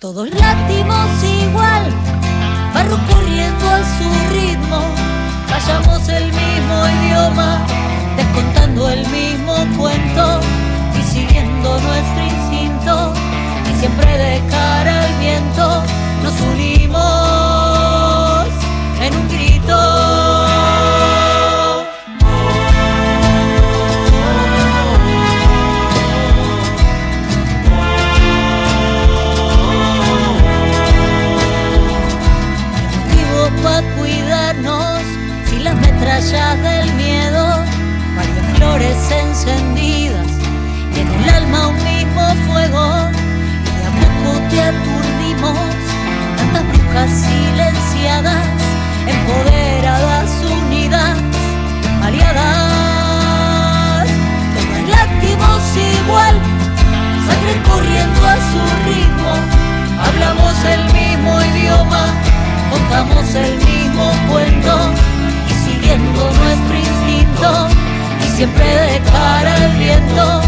Todos látimos igual, va recurriendo a su ritmo. Callamos el mismo idioma, descontando el mismo cuento y siguiendo nuestro instinto. Y siempre de cara al viento nos unimos metrallas del miedo, varias flores encendidas y en el alma un mismo fuego. Y a poco te aturdimos, tantas brujas silenciadas, empoderadas, unidas, aliadas. Todas láctimos igual, sangre corriendo a su ritmo, hablamos el mismo idioma, contamos el mismo cuento nuestro instinto y siempre de cara al viento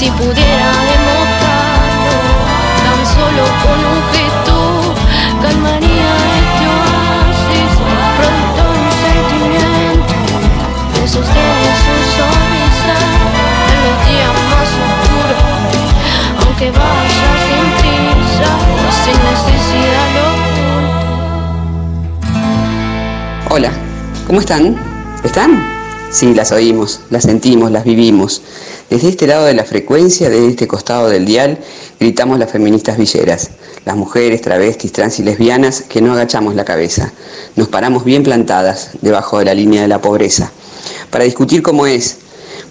si pudiera demostrarlo, tan solo con un gesto, calmaría este oasis, pronto un sentimiento, de sostiene su sonrisa en los días más oscuros, aunque vaya sin prisa, sin necesidad lo Hola, ¿cómo están? ¿Están? Sí, las oímos, las sentimos, las vivimos. Desde este lado de la frecuencia, desde este costado del dial, gritamos las feministas villeras, las mujeres, travestis, trans y lesbianas que no agachamos la cabeza. Nos paramos bien plantadas debajo de la línea de la pobreza, para discutir cómo es,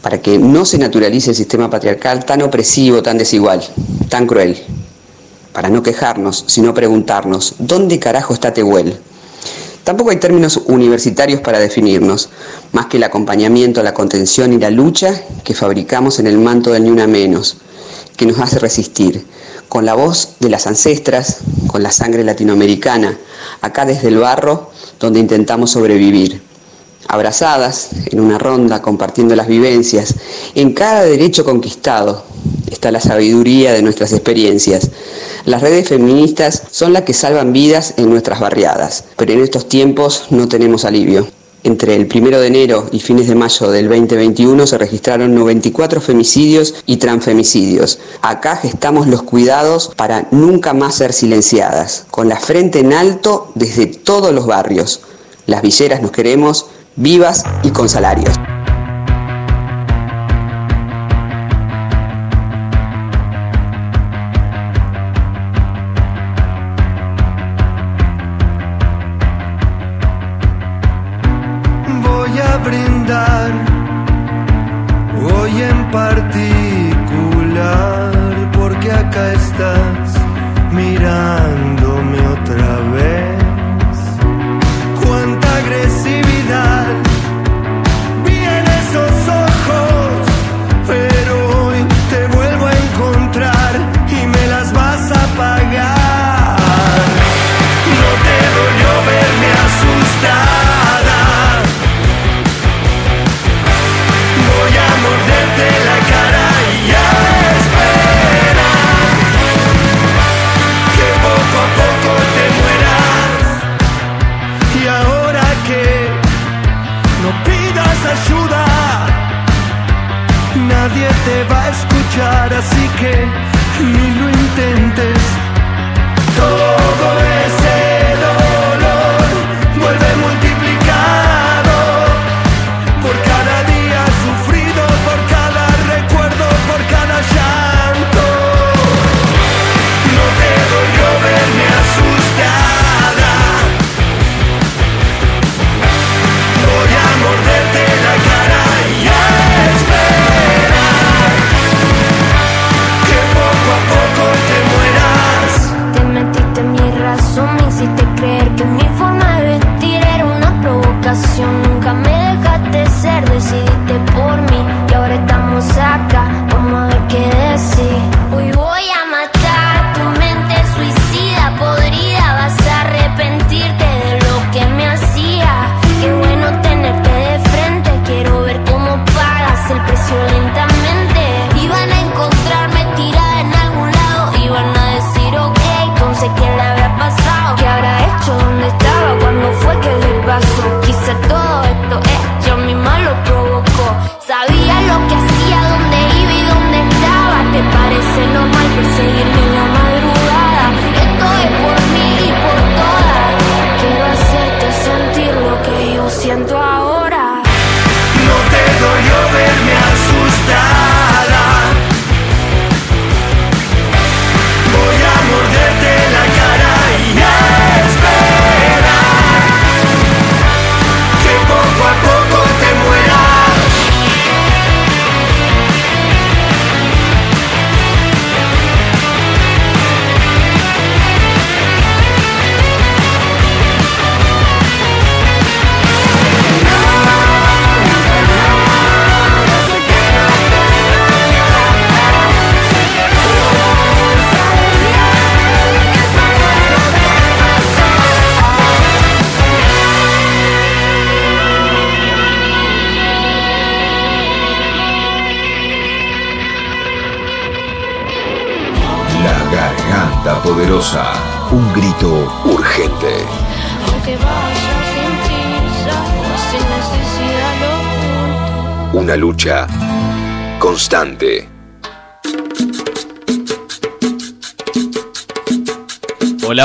para que no se naturalice el sistema patriarcal tan opresivo, tan desigual, tan cruel. Para no quejarnos, sino preguntarnos, ¿dónde carajo está Tehuel? Tampoco hay términos universitarios para definirnos, más que el acompañamiento, la contención y la lucha que fabricamos en el manto del Ni Una Menos, que nos hace resistir, con la voz de las ancestras, con la sangre latinoamericana, acá desde el barro donde intentamos sobrevivir. Abrazadas, en una ronda, compartiendo las vivencias, en cada derecho conquistado está la sabiduría de nuestras experiencias las redes feministas son las que salvan vidas en nuestras barriadas, pero en estos tiempos no tenemos alivio. Entre el 1 de enero y fines de mayo del 2021 se registraron 94 femicidios y transfemicidios. Acá gestamos los cuidados para nunca más ser silenciadas, con la frente en alto desde todos los barrios. Las villeras nos queremos vivas y con salarios.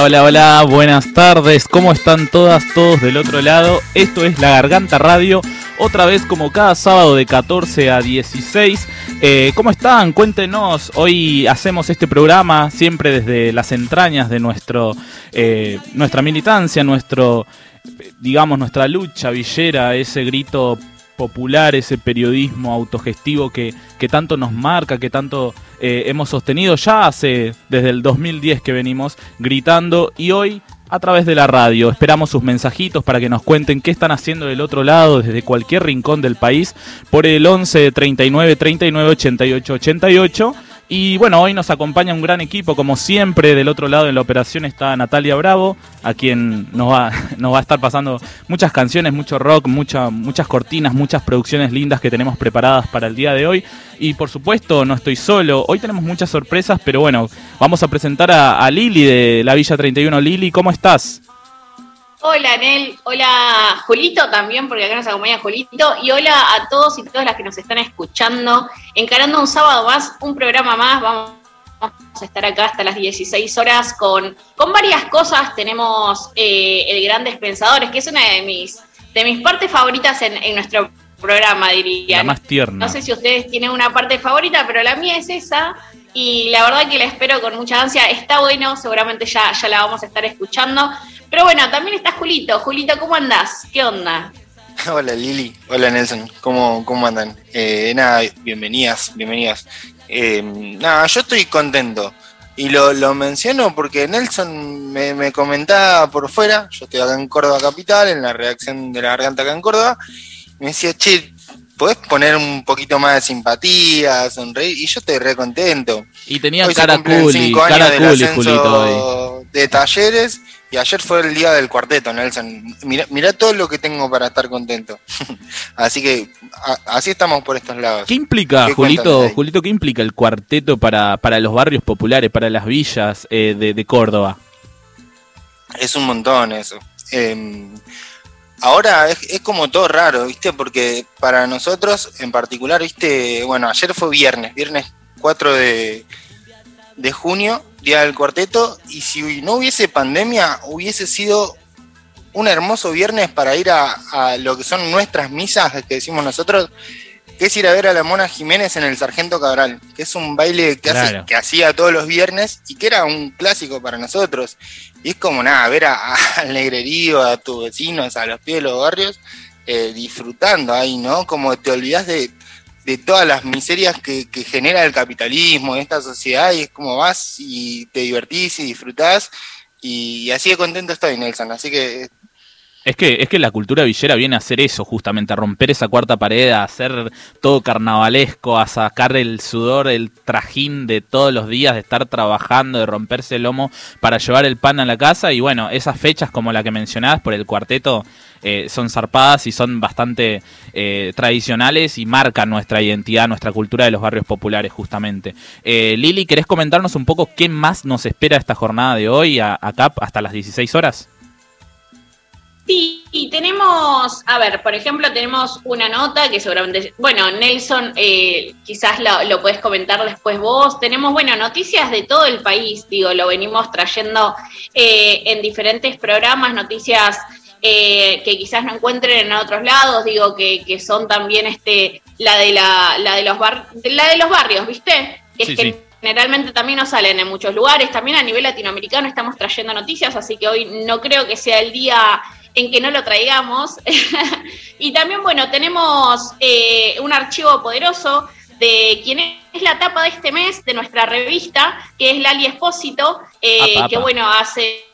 Hola, hola, buenas tardes, ¿cómo están todas, todos del otro lado? Esto es La Garganta Radio, otra vez como cada sábado de 14 a 16. Eh, ¿Cómo están? Cuéntenos, hoy hacemos este programa siempre desde las entrañas de nuestro, eh, nuestra militancia, nuestro, eh, digamos, nuestra lucha villera, ese grito popular, ese periodismo autogestivo que, que tanto nos marca, que tanto eh, hemos sostenido ya hace desde el 2010 que venimos gritando y hoy a través de la radio. Esperamos sus mensajitos para que nos cuenten qué están haciendo del otro lado desde cualquier rincón del país por el 11 39 39 88 88. Y bueno, hoy nos acompaña un gran equipo, como siempre, del otro lado en la operación está Natalia Bravo, a quien nos va, nos va a estar pasando muchas canciones, mucho rock, mucha, muchas cortinas, muchas producciones lindas que tenemos preparadas para el día de hoy. Y por supuesto, no estoy solo, hoy tenemos muchas sorpresas, pero bueno, vamos a presentar a, a Lili de la Villa 31. Lili, ¿cómo estás? Hola, Nel. Hola, Julito también, porque acá nos acompaña Julito. Y hola a todos y todas las que nos están escuchando. Encarando un sábado más, un programa más. Vamos a estar acá hasta las 16 horas con, con varias cosas. Tenemos eh, el Grandes Pensadores, que es una de mis, de mis partes favoritas en, en nuestro programa, diría. La más tierna. No sé si ustedes tienen una parte favorita, pero la mía es esa. Y la verdad que la espero con mucha ansia. Está bueno, seguramente ya, ya la vamos a estar escuchando. Pero bueno, también está Julito. Julito, ¿cómo andás? ¿Qué onda? Hola Lili, hola Nelson, ¿cómo, cómo andan? Eh, nada, bienvenidas, bienvenidas. Eh, nada, yo estoy contento y lo, lo menciono porque Nelson me, me comentaba por fuera, yo estoy acá en Córdoba Capital, en la redacción de la garganta acá en Córdoba, me decía, che, ¿podés poner un poquito más de simpatía, sonreír? Y yo estoy re contento. Y tenía Hoy cara culi, cinco años cara del culi, Julito, hoy. de talleres y ayer fue el día del cuarteto, Nelson. Mirá, mirá todo lo que tengo para estar contento. así que a- así estamos por estos lados. ¿Qué implica, ¿Qué Julito? Julito, qué implica el cuarteto para, para los barrios populares, para las villas eh, de, de Córdoba? Es un montón eso. Eh, ahora es, como todo raro, ¿viste? Porque para nosotros en particular, ¿viste? Bueno, ayer fue viernes, viernes 4 de, de junio, día del cuarteto, y si no hubiese pandemia, hubiese sido un hermoso viernes para ir a, a lo que son nuestras misas, que decimos nosotros, que es ir a ver a la Mona Jiménez en el Sargento Cabral, que es un baile que, hace- Claro. que hacía todos los viernes y que era un clásico para nosotros. Y es como nada, ver a- a- al negrerío, a tus vecinos, a los pies de los barrios, eh, disfrutando ahí, ¿no? Como te olvidas de, de todas las miserias que, que genera el capitalismo en esta sociedad y es como vas y te divertís y disfrutás. Y, así de contento estoy, Nelson. Así que Es que, es que la cultura villera viene a hacer eso, justamente, a romper esa cuarta pared, a hacer todo carnavalesco, a sacar el sudor, el trajín de todos los días, de estar trabajando, de romperse el lomo para llevar el pan a la casa. Y bueno, esas fechas como la que mencionabas por el cuarteto eh, son zarpadas y son bastante eh, tradicionales y marcan nuestra identidad, nuestra cultura de los barrios populares, justamente. Eh, Lili, ¿querés comentarnos un poco qué más nos espera esta jornada de hoy, acá hasta las 16 horas? Sí, y tenemos, a ver, por ejemplo, tenemos una nota que seguramente, bueno, Nelson, eh, quizás lo, lo puedes comentar después vos. Tenemos, bueno, noticias de todo el país, digo, lo venimos trayendo eh, en diferentes programas, noticias eh, que quizás no encuentren en otros lados, digo, que, que son también este, la de la, la de los bar, la de los barrios, ¿viste? Es que generalmente también nos salen en muchos lugares, también a nivel latinoamericano estamos trayendo noticias, así que hoy no creo que sea el día en que no lo traigamos. y también, bueno, tenemos eh, un archivo poderoso de quien es la tapa de este mes de nuestra revista, que es Lali Espósito, eh, que bueno, hace...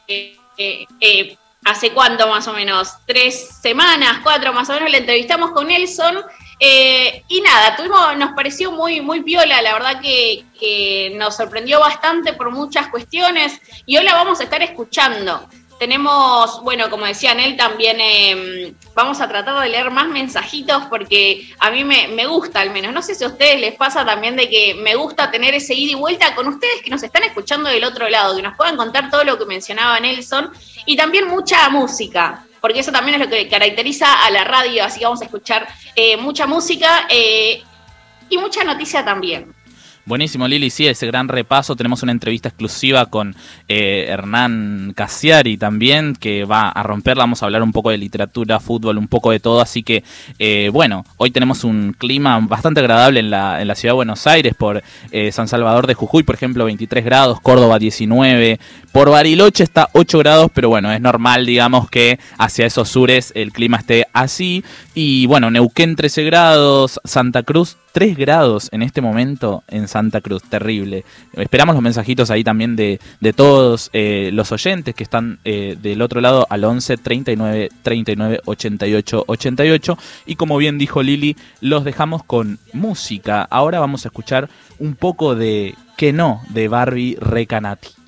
Eh, ¿Hace cuánto más o menos? Tres semanas, cuatro más o menos, le entrevistamos con Nelson. y nada, tuvimos, nos pareció muy, muy piola, la verdad que, que, nos sorprendió bastante por muchas cuestiones y hoy la vamos a estar escuchando. Tenemos, bueno, como decía Nel, también em, vamos a tratar de leer más mensajitos porque a mí me, me, gusta al menos. No sé si a ustedes les pasa también de que me gusta tener ese ida y vuelta con ustedes que nos están escuchando del otro lado, que nos puedan contar todo lo que mencionaba Nelson y también mucha música porque eso también es lo que caracteriza a la radio, así que vamos a escuchar eh, mucha música eh, y mucha noticia también. Buenísimo, Lili. Sí, ese gran repaso. Tenemos una entrevista exclusiva con eh, Hernán Casiari también, que va a romperla. Vamos a hablar un poco de literatura, fútbol, un poco de todo. Así que, eh, bueno, hoy tenemos un clima bastante agradable en la, ciudad de Buenos Aires, por eh, San Salvador de Jujuy, por ejemplo, 23 grados, Córdoba 19, por Bariloche está 8 grados, pero bueno, es normal, digamos, que hacia esos sures el clima esté así. Y bueno, Neuquén 13 grados, Santa Cruz 3 grados en este momento en Santa Cruz, terrible. Esperamos los mensajitos ahí también de, de todos eh, los oyentes que están eh, del otro lado al 11 39 39 88 88. Y como bien dijo Lili, los dejamos con música. Ahora vamos a escuchar un poco de Que no de Barbie Recanati.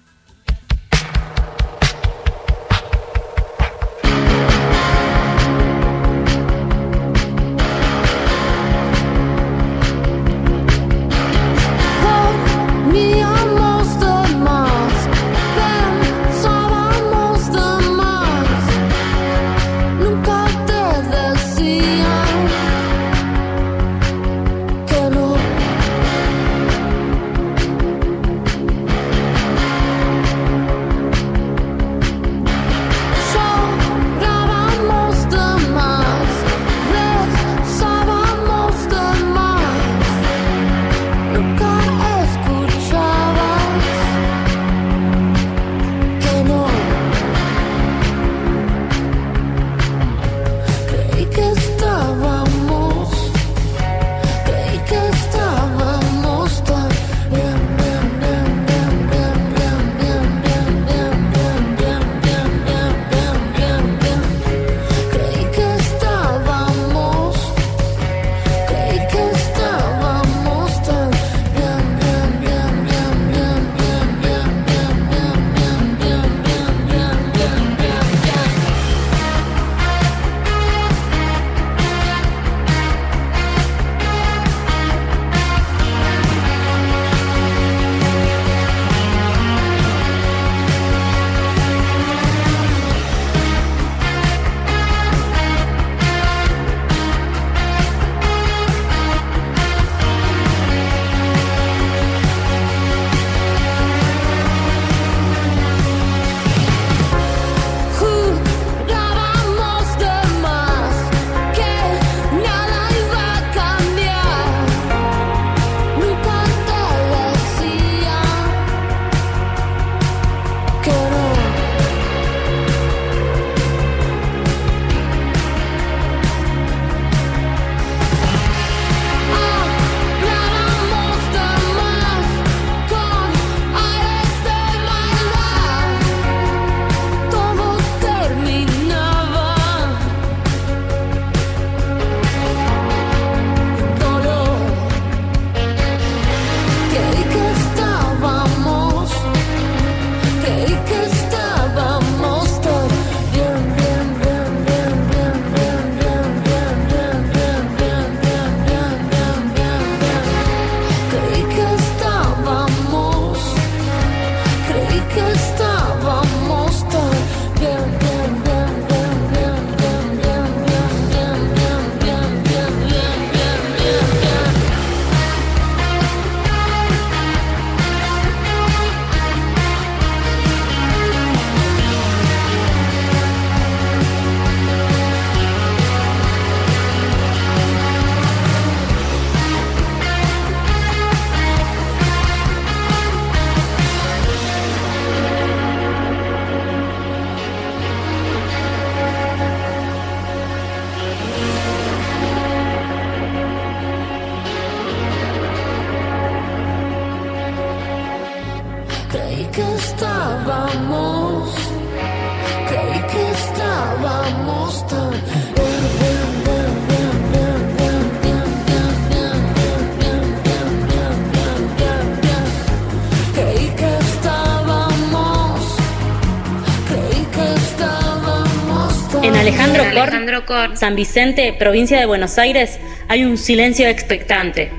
Alejandro. San Vicente, provincia de Buenos Aires, hay un silencio expectante.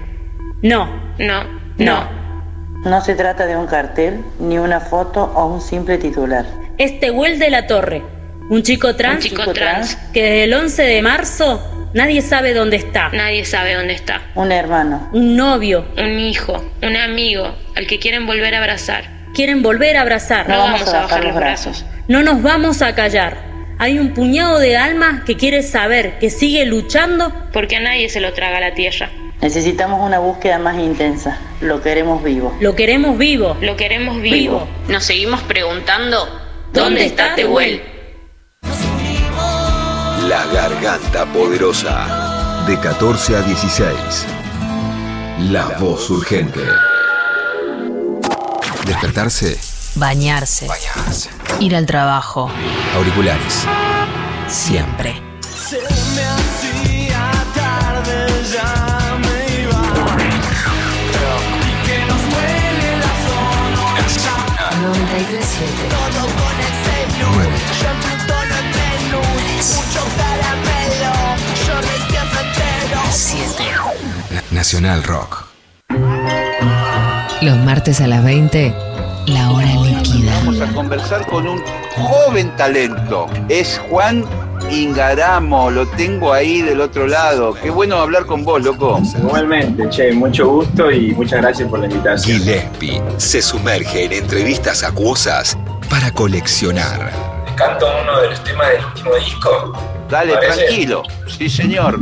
No, No, no. No se trata de un cartel, ni una foto o un simple titular. Es Tehuel de la Torre, un chico trans Un chico trans. que desde el 11 de marzo nadie sabe dónde está. Nadie sabe dónde está. Un hermano. Un novio. Un hijo, un amigo, al que quieren volver a abrazar. Quieren volver a abrazar. No vamos a bajar los brazos. No nos vamos a callar. Hay un puñado de almas que quiere saber que sigue luchando Porque a nadie se lo traga la tierra. Necesitamos una búsqueda más intensa. Lo queremos vivo. Lo queremos vivo. Lo queremos Vivo. vivo. Nos seguimos preguntando, ¿dónde está Tehuel? La Garganta Poderosa. De 14 a 16. La voz urgente. Despertarse. Bañarse. Bañarse. Ir al trabajo. Auriculares. Siempre. Se me hacía tarde, ya me iba. Y que nos duele la zona. 937. Todo con ese Nueve. Yo en Plutón en Venus. Mucho caramelo. Yo recién entero. 7. Na- Nacional Rock. Los martes a las 20, la hora Vamos a conversar con un joven talento. Es Juan Ingaramo, lo tengo ahí del otro lado. Qué bueno hablar con vos, loco. Igualmente, che, mucho gusto y muchas gracias por la invitación. Gillespie se sumerge en entrevistas acuosas para coleccionar. ¿Canto uno de los temas del último disco? Dale, Parece. tranquilo. Sí, señor.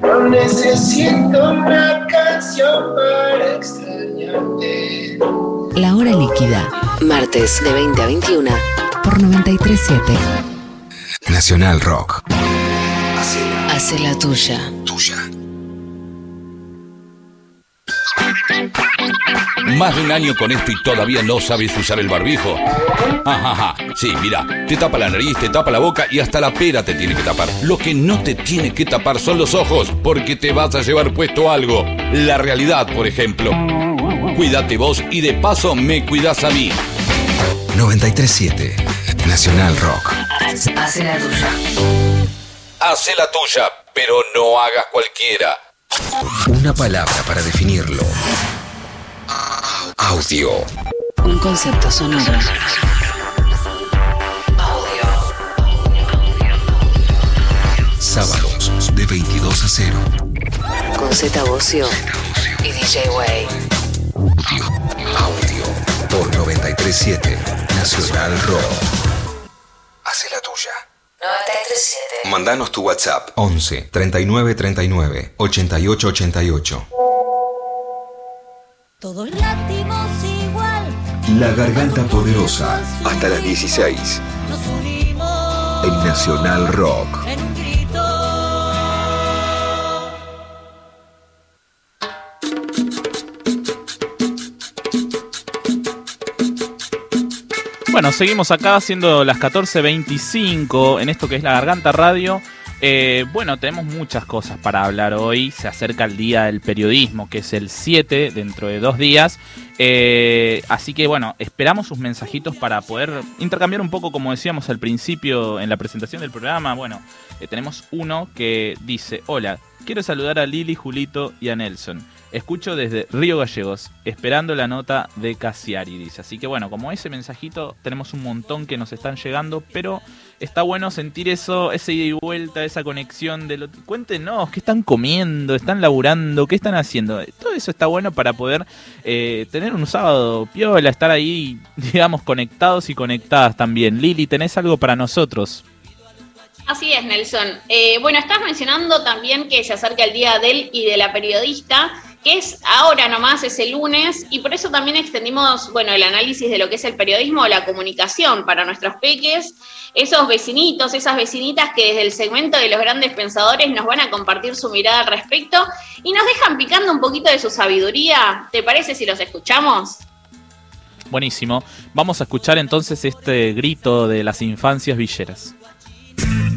No necesito una canción para extrañarte. La hora líquida. Martes de 20 a 21 por 937. Nacional Rock. Hace la tuya. Tuya. Más de un año con esto y todavía no sabes usar el barbijo. Ajá, ajá. Sí, mira, te tapa la nariz, te tapa la boca y hasta la pera te tiene que tapar. Lo que no te tiene que tapar son los ojos, porque te vas a llevar puesto algo. La realidad, por ejemplo. Cuídate vos y de paso me cuidas a mí. 937. Nacional Rock. Hace la tuya. Hace la tuya, pero no hagas cualquiera. Una palabra para definirlo. Audio. Un concepto sonoro. Sábados de 22 a 0. Con Z Bocio y DJ Way. Audio. Audio. Por 937. Nacional Rock. Hace la tuya. 937. Mandanos tu WhatsApp 11 39 39 88 88. Todos latimos igual, La Garganta Poderosa. Hasta las 16. nos unimos En Nacional Rock. Bueno, seguimos acá siendo las 14.25 en esto que es la Garganta Radio. Eh, bueno, tenemos muchas cosas para hablar hoy. Se acerca el Día del Periodismo, que es el 7, dentro de dos días. Eh, así que bueno, esperamos sus mensajitos para poder intercambiar un poco, como decíamos al principio en la presentación del programa. Bueno, eh, tenemos uno que dice, hola, quiero saludar a Lili, Julito y a Nelson. Escucho desde Río Gallegos, esperando la nota de Casiari, dice. Así que bueno, como ese mensajito, tenemos un montón que nos están llegando, pero está bueno sentir eso, ese ida y vuelta, esa conexión de lo... Cuéntenos, ¿qué están comiendo? ¿Están laburando? ¿Qué están haciendo? Todo eso está bueno para poder eh, tener un sábado piola, estar ahí, digamos, conectados y conectadas también. Lili, ¿tenés algo para nosotros? Así es, Nelson. Eh, bueno, estás mencionando también que se acerca el día del y de la periodista, es ahora nomás, es el lunes, y por eso también extendimos, bueno, el análisis de lo que es el periodismo o la comunicación para nuestros peques, esos vecinitos, esas vecinitas que desde el segmento de los grandes pensadores nos van a compartir su mirada al respecto y nos dejan picando un poquito de su sabiduría. ¿Te parece si los escuchamos? Buenísimo. Vamos a escuchar entonces este grito de las infancias villeras.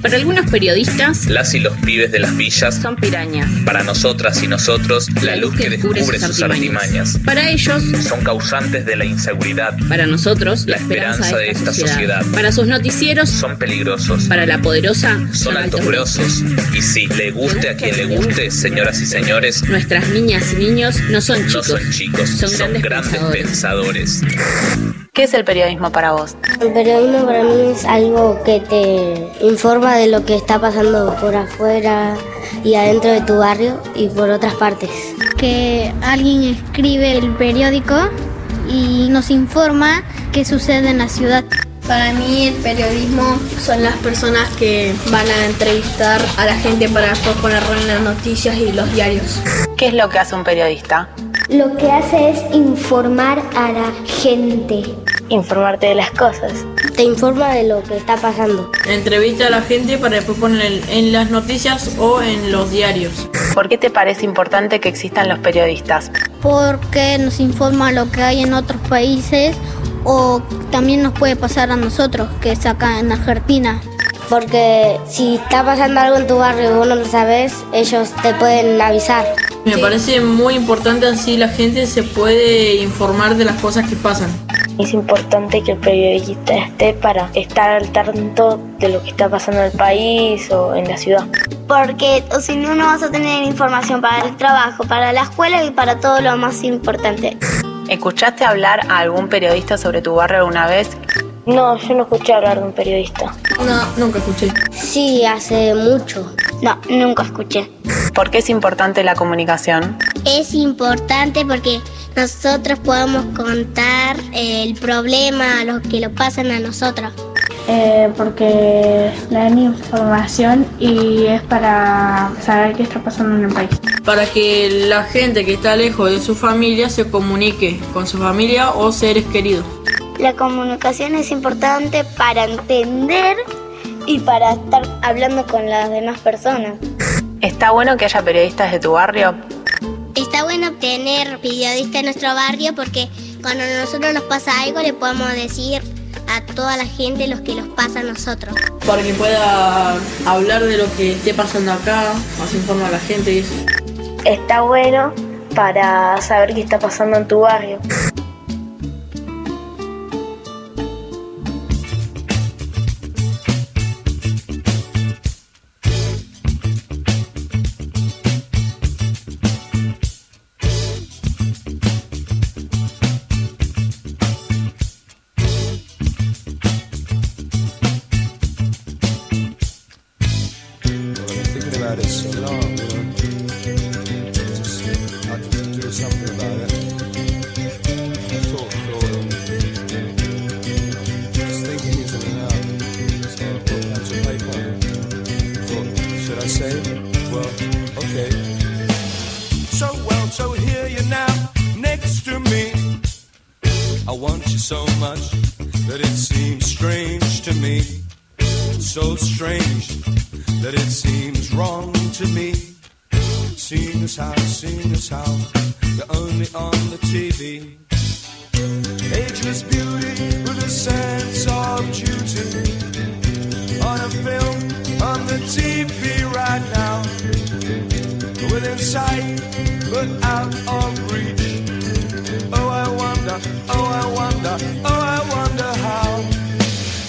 Para algunos periodistas, Las y los pibes de las villas, son pirañas. para nosotras y nosotros, la luz que descubre sus artimañas. Para ellos, Son causantes de la inseguridad, para nosotros, la esperanza de esta sociedad. Para sus noticieros, Son peligrosos, para la poderosa, son altos grosos. Y si le guste a quien le guste, señoras y señores, Nuestras niñas y niños no son no chicos. son chicos, son son grandes grandes pensadores. ¿Qué es el periodismo para vos? El periodismo para mí es algo que te informa de lo que está pasando por afuera y adentro de tu barrio y por otras partes. que alguien escribe el periódico y nos informa qué sucede en la ciudad. Para mí el periodismo son las personas que van a entrevistar a la gente para después ponerlo en las noticias y los diarios. ¿Qué es lo que hace un periodista? Lo que hace es informar a la gente. Informarte de las cosas. Te informa de lo que está pasando. Entrevista a la gente para después poner en, las noticias o en los diarios. ¿Por qué te parece importante que existan los periodistas? Porque nos informa lo que hay en otros países o también nos puede pasar a nosotros, que es acá en Argentina. Porque si está pasando algo en tu barrio y vos no lo sabes, ellos te pueden avisar. Me parece muy importante así la gente se puede informar de las cosas que pasan. Es importante que el periodista esté para estar al tanto de lo que está pasando en el país o en la ciudad. Porque o si no, no vas a tener información para el trabajo, para la escuela y para todo lo más importante. ¿Escuchaste hablar a algún periodista sobre tu barrio alguna vez? No, yo no escuché hablar de un periodista. No, nunca escuché. Sí, hace mucho. No, nunca escuché. ¿Por qué es importante la comunicación? Es importante porque nosotros podemos contar el problema a los que lo pasan a nosotros. Eh, porque dan información y es para saber qué está pasando en el país. Para que la gente que está lejos de su familia se comunique con su familia o seres queridos. La comunicación es importante para entender y para estar hablando con las demás personas. ¿Está bueno que haya periodistas de tu barrio? Está bueno tener periodistas en nuestro barrio porque cuando a nosotros nos pasa algo le podemos decir a toda la gente lo que nos pasa a nosotros. Para que pueda hablar de lo que esté pasando acá, más informa a la gente y eso. Está bueno para saber qué está pasando en tu barrio. Ageless beauty with a sense of duty. On a film, on the TV right now. Within sight, but out of reach. Oh, I wonder, oh, I wonder, oh, I wonder how.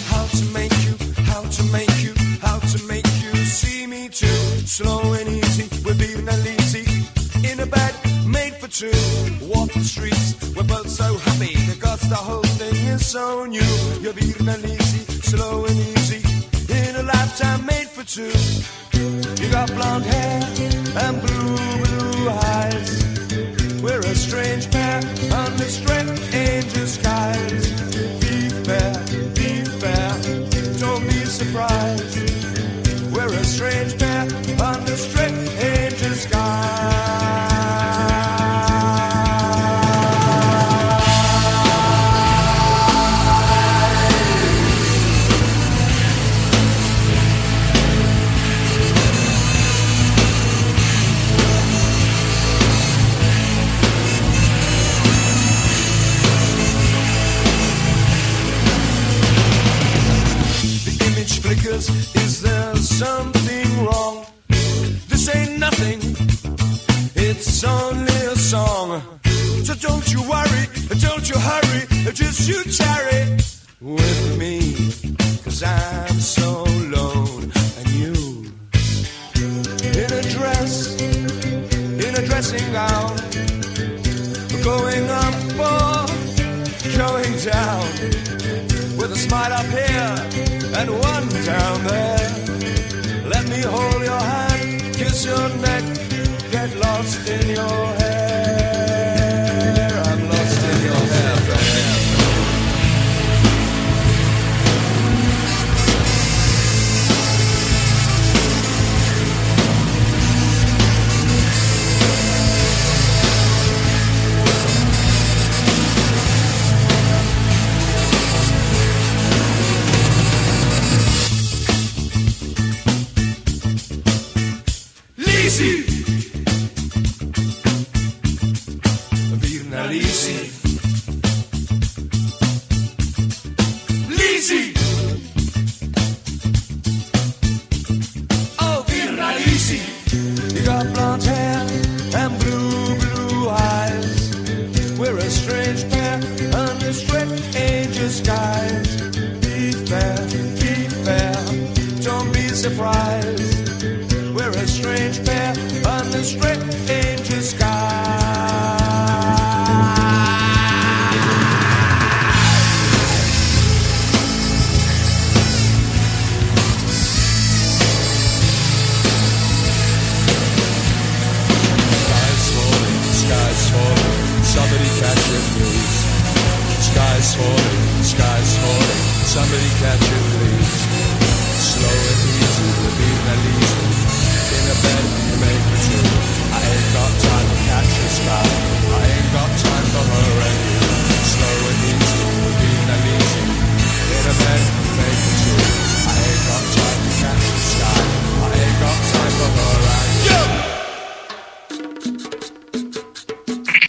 How to make you, how to make you, how to make you see me too. Slow and easy, we're being uneasy. In a bed two. Walk the streets, we're both so happy because the whole thing is so new. You're being easy, slow and easy. In a lifetime made for two. You got blonde hair and blue, blue eyes. We're a strange pair under strange angel skies. Be fair, be fair, don't be surprised. We're a strange pair under strange angel skies. Don't you worry, don't you hurry, just you tarry with me. Cause I'm so alone and you in a dress, in a dressing gown, going up or going down with a smile up here and one down there. Let me hold your hand, kiss your neck, get lost in your hair.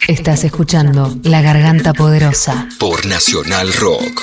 Estás escuchando La Garganta Poderosa. Por Nacional Rock.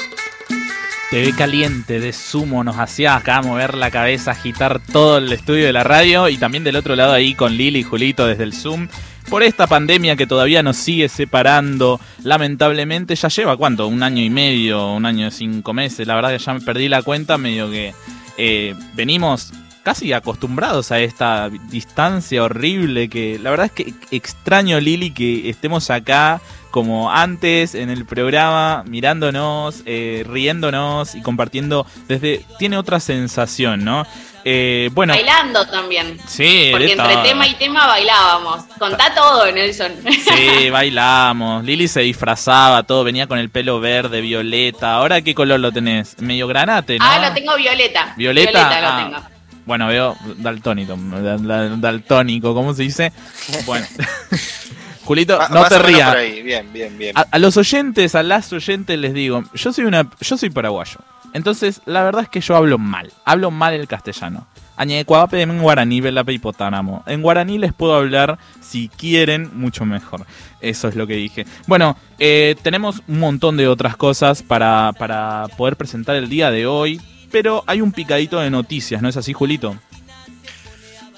TV caliente de sumo nos hacía acá mover la cabeza, agitar todo el estudio de la radio y también del otro lado ahí con Lili y Julito desde el Zoom. Por esta pandemia que todavía nos sigue separando, lamentablemente ya lleva cuánto, un año y medio, un año y cinco meses, la verdad que ya me perdí la cuenta, medio que eh, venimos casi acostumbrados a esta distancia horrible que la verdad es que extraño Lili que estemos acá como antes en el programa mirándonos, eh, riéndonos y compartiendo desde tiene otra sensación, ¿no? Eh, bueno, Bailando también. sí, Porque entre tema y tema bailábamos. Contá todo, Nelson. Sí, bailamos. Lili se disfrazaba, todo venía con el pelo verde, violeta. ¿Ahora qué color lo tenés? Medio granate, ¿no? Ah, lo tengo violeta. ¿Violeta? lo Ah. tengo. Bueno, veo daltónico, dal- dal- daltónico, ¿cómo se dice? Bueno. Julito, Ma- no te rías. Bien, bien, bien. A, a los oyentes, a las oyentes les digo, yo soy una, yo soy paraguayo. Entonces, la verdad es que yo hablo mal, hablo mal el castellano. Añecuape en guaraní, velape hipotánamo. En guaraní les puedo hablar, si quieren, mucho mejor. Eso es lo que dije. Bueno, eh, tenemos un montón de otras cosas para, para poder presentar el día de hoy, pero hay un picadito de noticias, ¿no es así, Julito?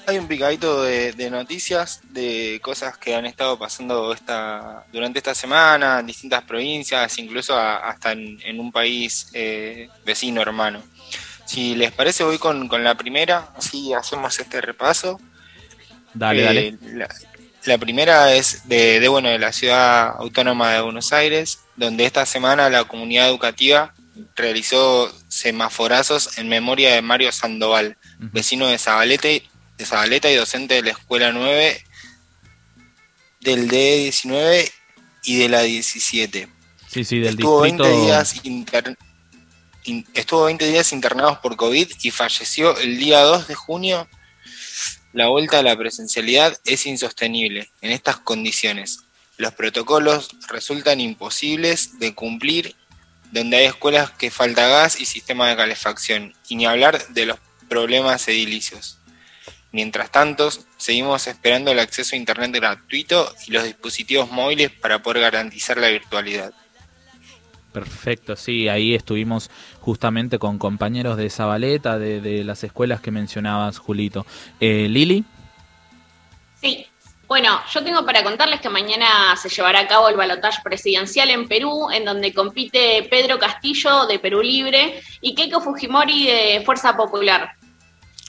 Hay un picadito de, de noticias de cosas que han estado pasando esta durante esta semana en distintas provincias, incluso a- hasta en, en un país eh, vecino hermano. Si les parece, voy con, con la primera, así hacemos este repaso. Dale, Eh, dale. La, la primera es de, de, bueno, de la ciudad autónoma de Buenos Aires, donde esta semana la comunidad educativa realizó semaforazos en memoria de Mario Sandoval, vecino de Zabaleta, y- de Zabaleta y docente de la Escuela 9 del D19 y de la 17. Sí, sí, del Estuvo 20 distrito. días inter- in- estuvo 20 días internados por COVID y falleció el día 2 de junio. La vuelta a la presencialidad es insostenible en estas condiciones. Los protocolos resultan imposibles de cumplir donde hay escuelas que falta gas y sistema de calefacción, y ni hablar de los problemas edilicios. Mientras tanto, seguimos esperando el acceso a Internet gratuito y los dispositivos móviles para poder garantizar la virtualidad. Perfecto, sí, ahí estuvimos justamente con compañeros de Zabaleta, de, de las escuelas que mencionabas, Julito. Eh, Lili, Sí. Bueno, yo tengo para contarles que mañana se llevará a cabo el balotaje presidencial en Perú, en donde compite Pedro Castillo de Perú Libre y Keiko Fujimori de Fuerza Popular.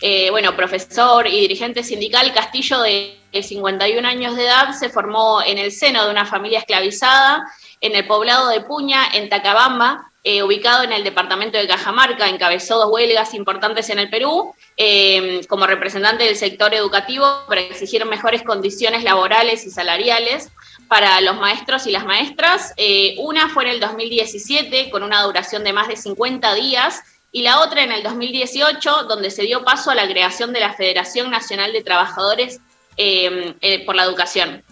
Eh, bueno, profesor y dirigente sindical, Castillo de 51 años de edad se formó en el seno de una familia esclavizada en el poblado de Puña, en Tacabamba, eh, ubicado en el departamento de Cajamarca, encabezó dos huelgas importantes en el Perú eh, como representante del sector educativo para exigir mejores condiciones laborales y salariales para los maestros y las maestras. Eh, una fue en el 2017 con una duración de más de 50 días y la otra en el 2018 donde se dio paso a la creación de la Federación Nacional de Trabajadores por la Educación.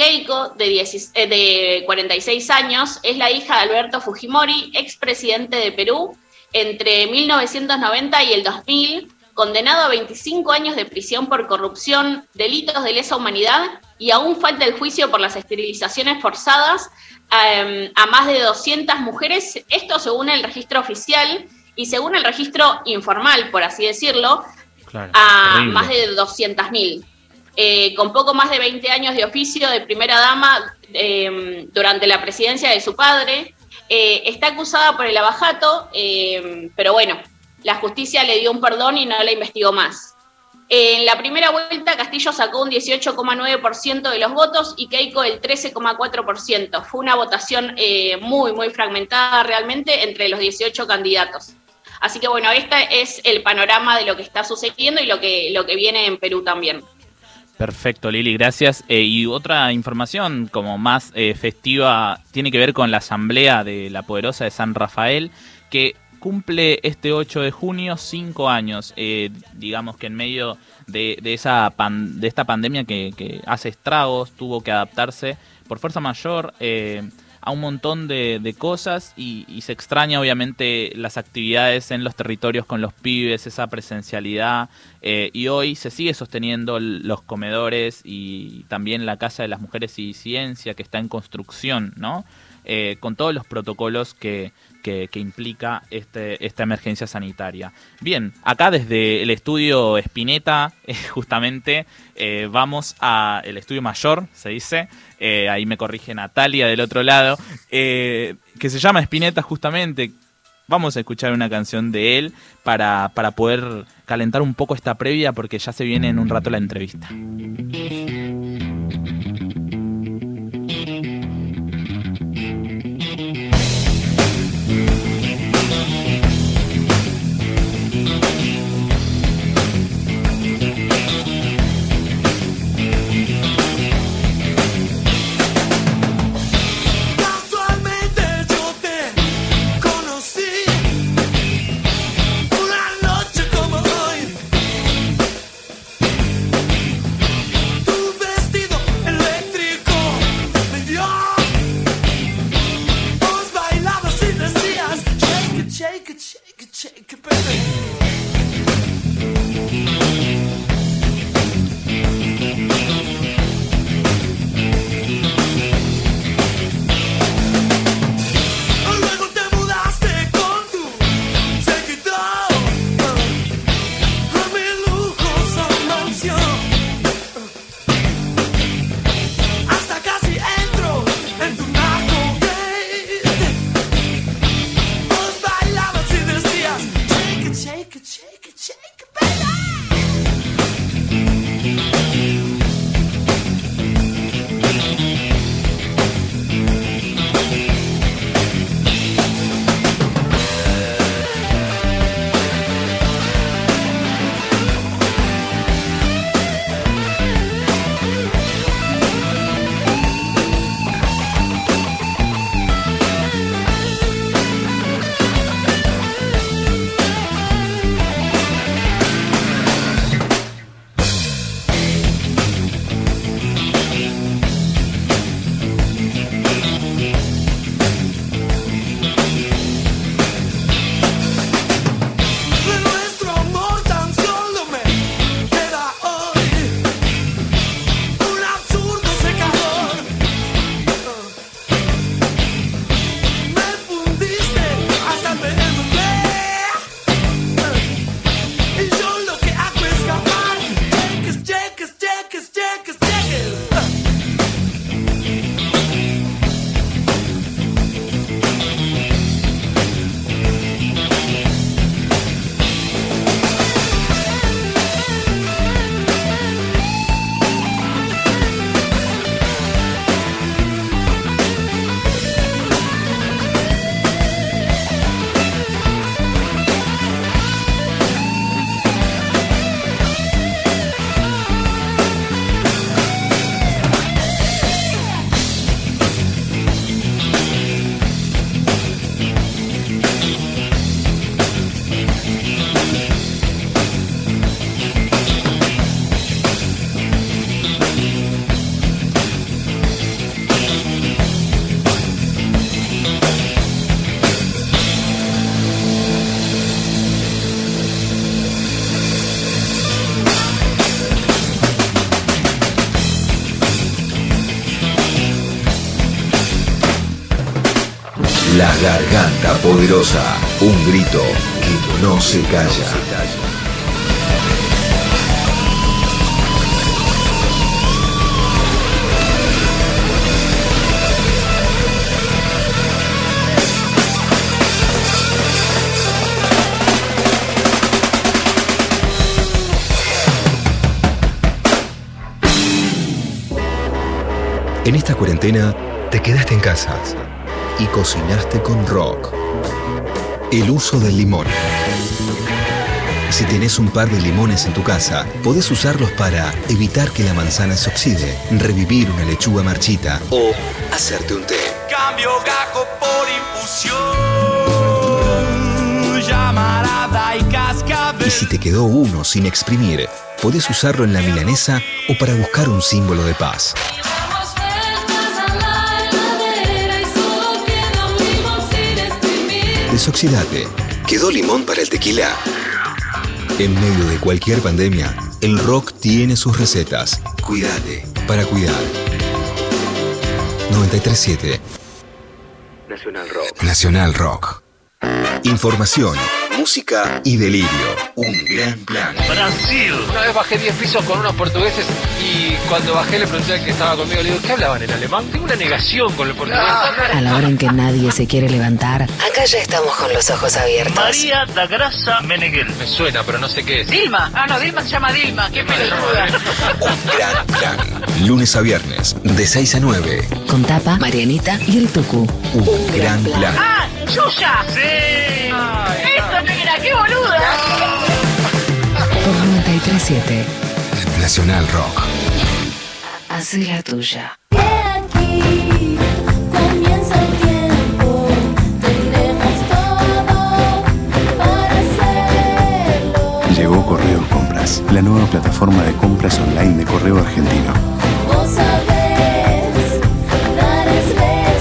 Keiko, de, eh, de 46 años, es la hija de Alberto Fujimori, expresidente de Perú, entre 1990 y el 2000, condenado a 25 años de prisión por corrupción, delitos de lesa humanidad y aún falta el juicio por las esterilizaciones forzadas em, a más de 200 mujeres, esto según el registro oficial y según el registro informal, por así decirlo, a más de 200.000. Eh, con poco más de 20 años de oficio de primera dama em, durante la presidencia de su padre. Eh, está acusada por el abajato, em, pero bueno, la justicia le dio un perdón y no la investigó más. En la primera vuelta, Castillo sacó un 18,9% de los votos y Keiko el 13,4%. Fue una votación eh, muy, muy fragmentada realmente entre los 18 candidatos. Así que bueno, este es el panorama de lo que está sucediendo y lo que, lo que viene en Perú también. Perfecto, Lili, gracias. Eh, y otra información como más eh, festiva tiene que ver con la Asamblea de la Poderosa de San Rafael, que cumple este 8 de junio cinco años. Eh, digamos que en medio de, esa de esta pandemia que, que, hace estragos, tuvo que adaptarse por fuerza mayor a un montón de, cosas y, se extraña obviamente las actividades en los territorios con los pibes, esa presencialidad eh, y hoy se sigue sosteniendo los comedores y también la Casa de las Mujeres y Ciencia que está en construcción, ¿no? Eh, con todos los protocolos que, que, implica este, esta emergencia sanitaria. Bien, acá desde el estudio Espineta, eh, justamente eh, vamos al estudio mayor, se dice, eh, ahí me corrige Natalia del otro lado, que se llama Espineta justamente. Vamos a escuchar una canción de él para, para poder calentar un poco esta previa porque ya se viene en un rato la entrevista. Garganta poderosa, un grito que no se calla. En esta cuarentena te quedaste en casa y cocinaste con rock. El uso del limón. Si tenés un par de limones en tu casa, podés usarlos para evitar que la manzana se oxide, revivir una lechuga marchita o hacerte un té. Cambio gajo por infusión. Llamarada y cascabel. Y si te quedó uno sin exprimir, podés usarlo en la milanesa o para buscar un símbolo de paz. Desoxidate. ¿Quedó limón para el tequila? En medio de cualquier pandemia, el rock tiene sus recetas. Cuídate para cuidar. 937 Nacional Rock. Nacional Rock. Información, música y delirio. Un gran plan. Brasil. Una vez bajé 10 pisos con unos portugueses y cuando bajé le pregunté al que estaba conmigo, le digo, ¿qué hablaban en alemán? Tengo una negación con el portugués. A la hora en que nadie se quiere levantar, acá ya estamos con los ojos abiertos. María da Grasa Meneghel. Me suena, pero no sé qué es. Dilma. Ah, no, Dilma se llama Dilma. Qué pelotuda. Un gran plan. Lunes a viernes, de 6 a 9. Con Tapa, Marianita y el Tucu. Un gran plan. ¡Ah! ¡Yuya! ¡Sí! ¡Qué boluda! Por 937. Nacional Rock. Haz la tuya. Aquí comienza el tiempo, tenemos todo para hacerlo. Llegó Correo Compras, la nueva plataforma de compras online de correo argentino. Vos sabés, dar es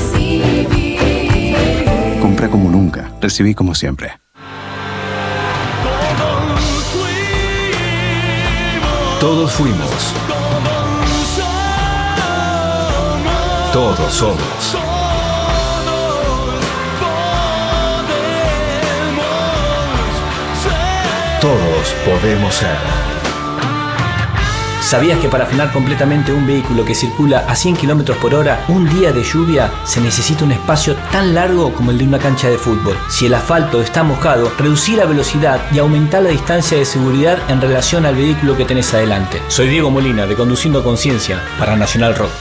recibir. Compra como nunca, recibí como siempre. Todos fuimos. Todos somos. Todos podemos ser. ¿Sabías que para frenar completamente un vehículo que circula a 100 km por hora, un día de lluvia, se necesita un espacio tan largo como el de una cancha de fútbol? Si el asfalto está mojado, reducí la velocidad y aumentá la distancia de seguridad en relación al vehículo que tenés adelante. Soy Diego Molina, de Conduciendo Conciencia, para Nacional Rock.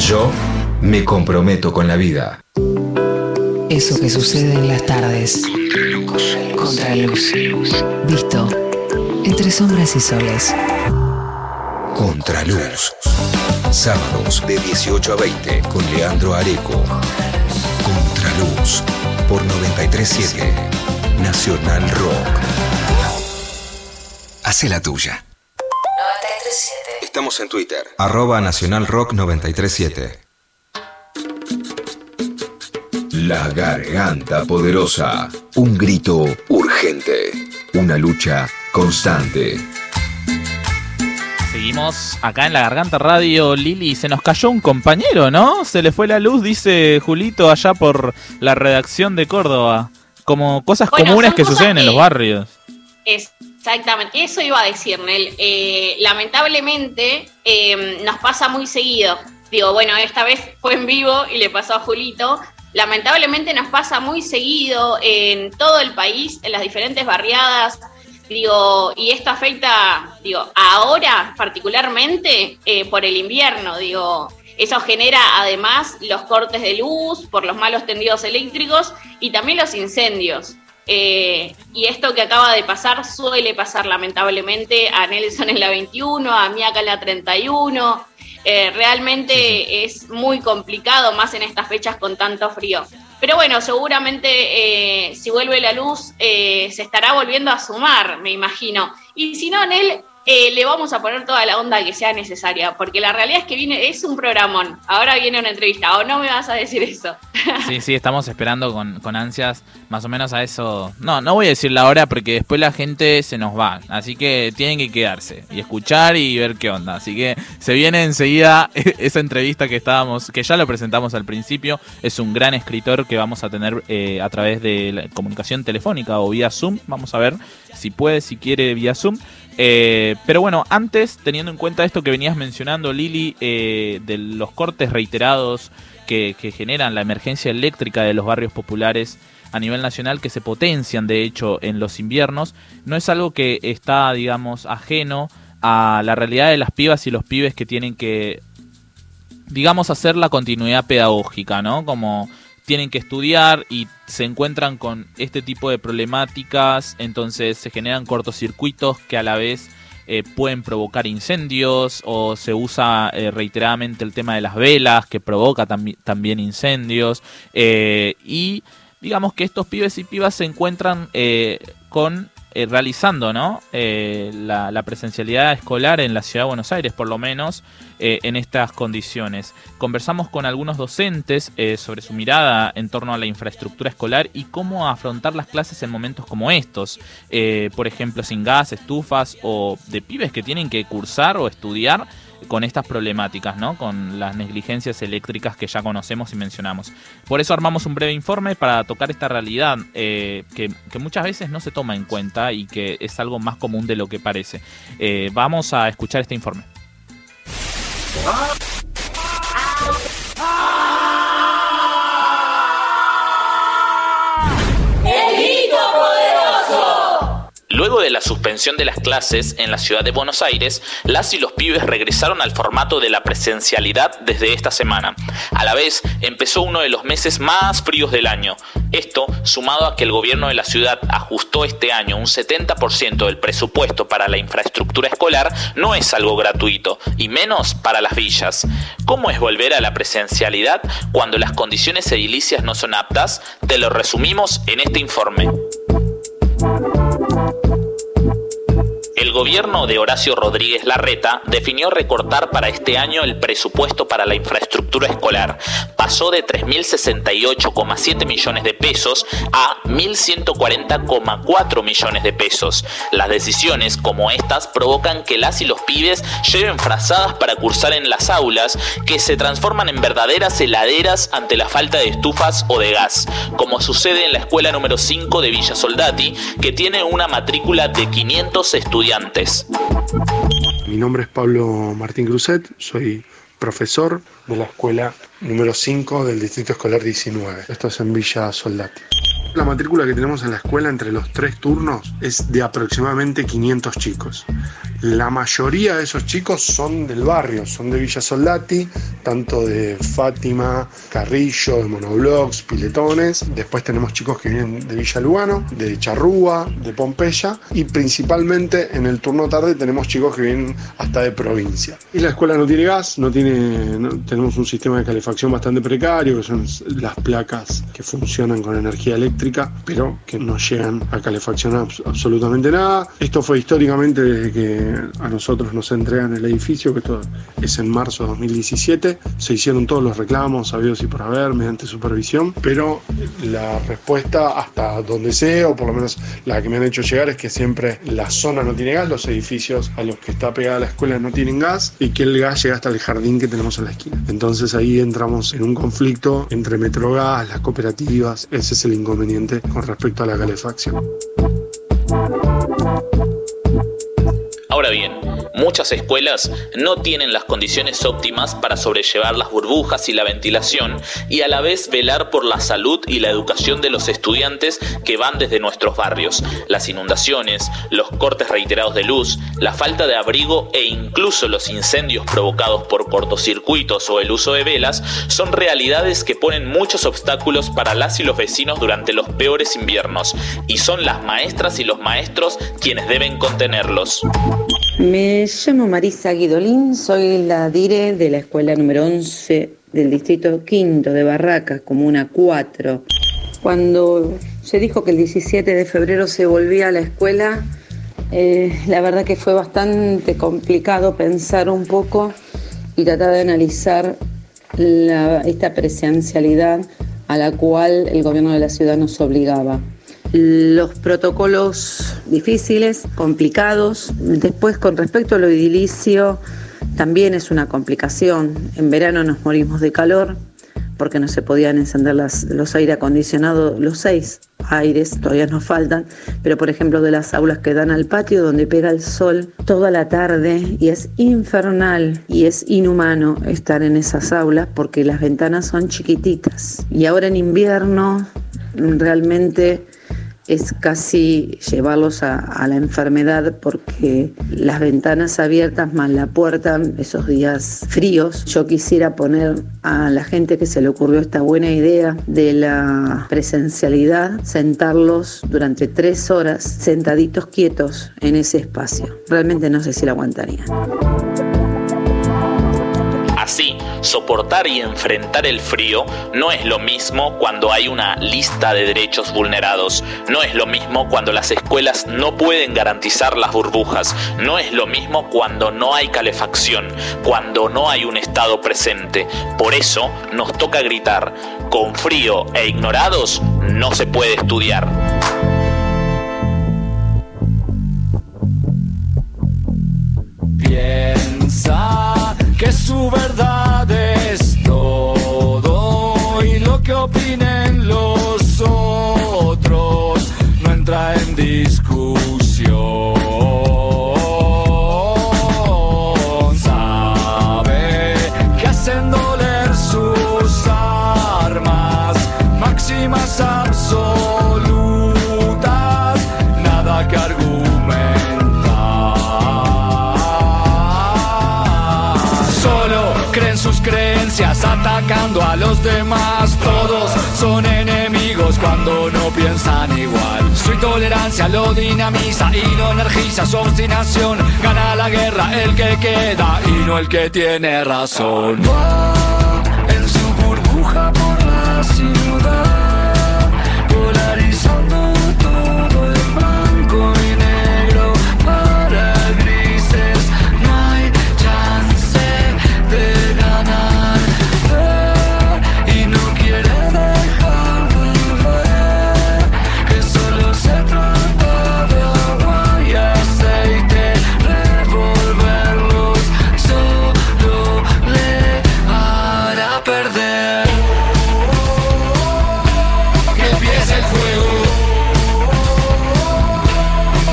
Yo me comprometo con la vida. Eso que sucede en las tardes. Contraluz. Visto. Entre sombras y soles. Contraluz. Sábados de 18 a 20 con Leandro Areco. Contraluz. Por 937 Nacional Rock. Hace la tuya. 937. Estamos en Twitter. Arroba Nacional Rock 937. La garganta poderosa. Un grito urgente. Una lucha constante. Seguimos acá en la Garganta Radio, Lili. Se nos cayó un compañero, ¿no? Se le fue la luz, dice Julito, allá por la redacción de Córdoba. Como cosas Bueno, comunes que cosas suceden en los barrios. Exactamente, eso iba a decir, Nel. Eh, lamentablemente eh, nos pasa muy seguido. Digo, bueno, esta vez fue en vivo y le pasó a Julito. Lamentablemente nos pasa muy seguido en todo el país, en las diferentes barriadas. Digo, y esto afecta, digo, ahora particularmente eh, por el invierno, digo, eso genera además los cortes de luz por los malos tendidos eléctricos y también los incendios. Eh, y esto que acaba de pasar suele pasar lamentablemente a Nelson en la 21, a Miaka en la 31. Eh, realmente es muy complicado, más en estas fechas con tanto frío. Pero bueno, seguramente eh, si vuelve la luz eh, se estará volviendo a sumar, me imagino. Y si no, Nel, eh, le vamos a poner toda la onda que sea necesaria, porque la realidad es que viene, es un programón. Ahora viene una entrevista, o no me vas a decir eso. Sí, sí, estamos esperando con, con ansias más o menos a eso. No, no voy a decir la hora porque después la gente se nos va. Así que tienen que quedarse y escuchar y ver qué onda. Así que se viene enseguida esa entrevista que estábamos, que ya lo presentamos al principio. Es un gran escritor que vamos a tener eh, a través de la comunicación telefónica o vía Zoom. Vamos a ver si puede, si quiere vía Zoom. Eh, pero bueno, antes, teniendo en cuenta esto que venías mencionando, Lili, eh, de los cortes reiterados que, generan la emergencia eléctrica de los barrios populares a nivel nacional, que se potencian de hecho en los inviernos, no es algo que está, digamos, ajeno a la realidad de las pibas y los pibes que tienen que, digamos, hacer la continuidad pedagógica, ¿no? Como tienen que estudiar y se encuentran con este tipo de problemáticas, entonces se generan cortocircuitos que a la vez eh, pueden provocar incendios o se usa eh, reiteradamente el tema de las velas que provoca también incendios eh, y digamos que estos pibes y pibas se encuentran con eh, realizando ¿no? Eh, la, presencialidad escolar en la ciudad de Buenos Aires, por lo menos, eh, en estas condiciones. Conversamos con algunos docentes sobre su mirada en torno a la infraestructura escolar y cómo afrontar las clases en momentos como estos. por ejemplo, sin gas, estufas o de pibes que tienen que cursar o estudiar con estas problemáticas, ¿no? Con las negligencias eléctricas que ya conocemos y mencionamos. Por eso armamos un breve informe para tocar esta realidad eh, que, muchas veces no se toma en cuenta y que es algo más común de lo que parece. Eh, vamos a escuchar este informe. Luego de la suspensión de las clases en la ciudad de Buenos Aires, las y los pibes regresaron al formato de la presencialidad desde esta semana. A la vez, empezó uno de los meses más fríos del año. Esto, sumado a que el gobierno de la ciudad ajustó este año un 70% del presupuesto para la infraestructura escolar, no es algo gratuito, y menos para las villas. ¿Cómo es volver a la presencialidad cuando las condiciones edilicias no son aptas? Te lo resumimos en este informe. El gobierno de Horacio Rodríguez Larreta definió recortar para este año el presupuesto para la infraestructura escolar. Pasó de 3.068,7 millones de pesos a 1.140,4 millones de pesos. Las decisiones como estas provocan que las y los pibes lleven frazadas para cursar en las aulas que se transforman en verdaderas heladeras ante la falta de estufas o de gas, como sucede en la escuela número 5 de Villa Soldati, que tiene una matrícula de 500 estudiantes mi nombre es Pablo Martín Cruzet, soy profesor de la escuela número 5 del Distrito Escolar 19. Esto es en Villa Soldati. La matrícula que tenemos en la escuela entre los tres turnos es de aproximadamente 500 chicos. La mayoría de esos chicos son del barrio, son de Villa Soldati, tanto de Fátima, Carrillo, de Monoblocks, Piletones. Después tenemos chicos que vienen de Villa Lugano, de Charrúa, de Pompeya y principalmente en el turno tarde tenemos chicos que vienen hasta de provincia. Y la escuela no tiene gas, no tiene, tenemos un sistema de calefacción bastante precario, que son las placas que funcionan con energía eléctrica pero que no llegan a calefaccionar absolutamente nada. Esto fue históricamente desde que a nosotros nos entregan el edificio, que esto es en marzo de 2017. Se hicieron todos los reclamos, sabidos y por haber, mediante supervisión, pero la respuesta hasta donde sé, o por lo menos la que me han hecho llegar, es que siempre la zona no tiene gas, los edificios a los que está pegada la escuela no tienen gas y que el gas llega hasta el jardín que tenemos en la esquina. Entonces ahí entramos en un conflicto entre Metrogas, las cooperativas, ese es el inconveniente con respecto a la calefacción. Ahora bien, muchas escuelas no tienen las condiciones óptimas para sobrellevar las burbujas y la ventilación y a la vez velar por la salud y la educación de los estudiantes que van desde nuestros barrios. Las inundaciones, los cortes reiterados de luz, la falta de abrigo e incluso los incendios provocados por cortocircuitos o el uso de velas son realidades que ponen muchos obstáculos para las y los vecinos durante los peores inviernos y son las maestras y los maestros quienes deben contenerlos. Llamo Marisa Guidolín, soy la dire de la escuela número 11 del distrito quinto de Barracas, comuna 4. Cuando se dijo que el 17 de febrero se volvía a la escuela, Eh, la verdad que fue bastante complicado pensar un poco y tratar de analizar la- esta presencialidad a la cual el gobierno de la ciudad nos obligaba. Los protocolos difíciles, complicados. Después, con respecto a lo edilicio, también es una complicación. En verano nos morimos de calor porque no se podían encender los aire acondicionados, los seis aires, todavía nos faltan, pero por ejemplo de las aulas que dan al patio donde pega el sol toda la tarde y es infernal y es inhumano estar en esas aulas porque las ventanas son chiquititas. Y ahora en invierno realmente es casi llevarlos a, la enfermedad porque las ventanas abiertas más la puerta, esos días fríos, yo quisiera poner a la gente que se le ocurrió esta buena idea de la presencialidad, sentarlos durante tres horas sentaditos quietos en ese espacio. Realmente no sé si la aguantaría. Soportar y enfrentar el frío no es lo mismo cuando hay una lista de derechos vulnerados, no es lo mismo cuando las escuelas no pueden garantizar las burbujas, no es lo mismo cuando no hay calefacción, cuando no hay un Estado presente. Por eso nos toca gritar, con frío e ignorados no se puede estudiar. Piensa que su verdad es todo y lo que opinen los demás. Todos son enemigos cuando no piensan igual. Su intolerancia lo dinamiza y lo energiza. Su obstinación gana la guerra el que queda y no el que tiene razón. En su burbuja por la ciudad, Que empiece el fuego.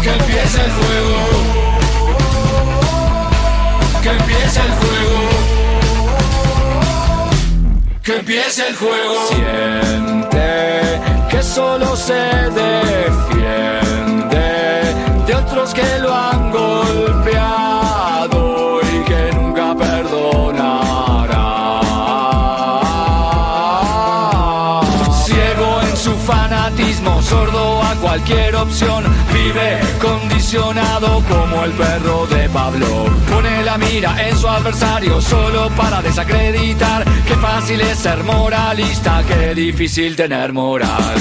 Que empiece el fuego. Que empiece el fuego. Que empiece el juego. Siente que solo se defiende de otros que lo han vive condicionado como el perro de Pablo. Pone la mira en su adversario solo para desacreditar. Qué fácil es ser moralista, qué difícil tener moral.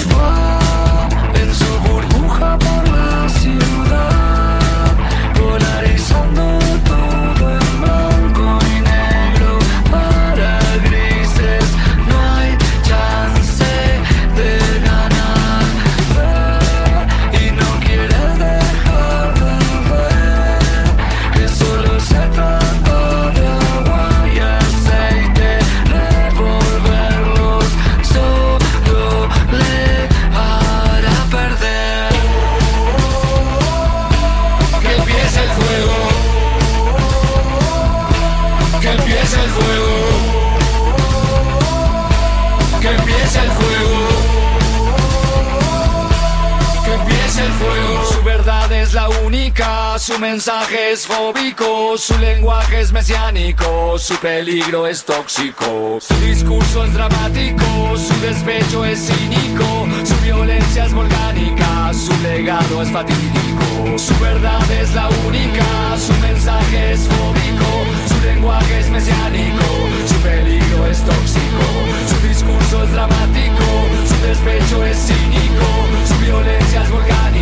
Su mensaje es fóbico, su lenguaje es mesiánico, su peligro es tóxico. Su discurso es dramático, su despecho es cínico, su violencia es volcánica, su legado es fatídico. Su verdad es la única, su mensaje es fóbico, su lenguaje es mesiánico, su peligro es tóxico. Su discurso es dramático, su despecho es cínico, su violencia es volcánica,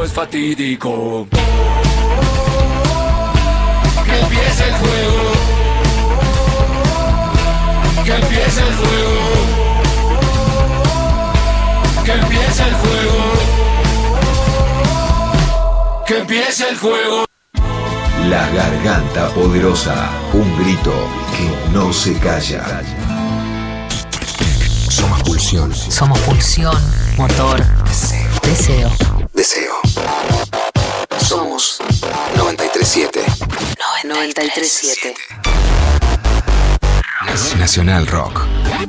es fatídico. Que empiece el juego. Que empiece el juego. Que empiece el juego. Que empiece el juego. La garganta poderosa, un grito que no se calla. Somos pulsión. Somos pulsión, motor, deseo. Deseo. Somos 937. 937. Nacional Rock.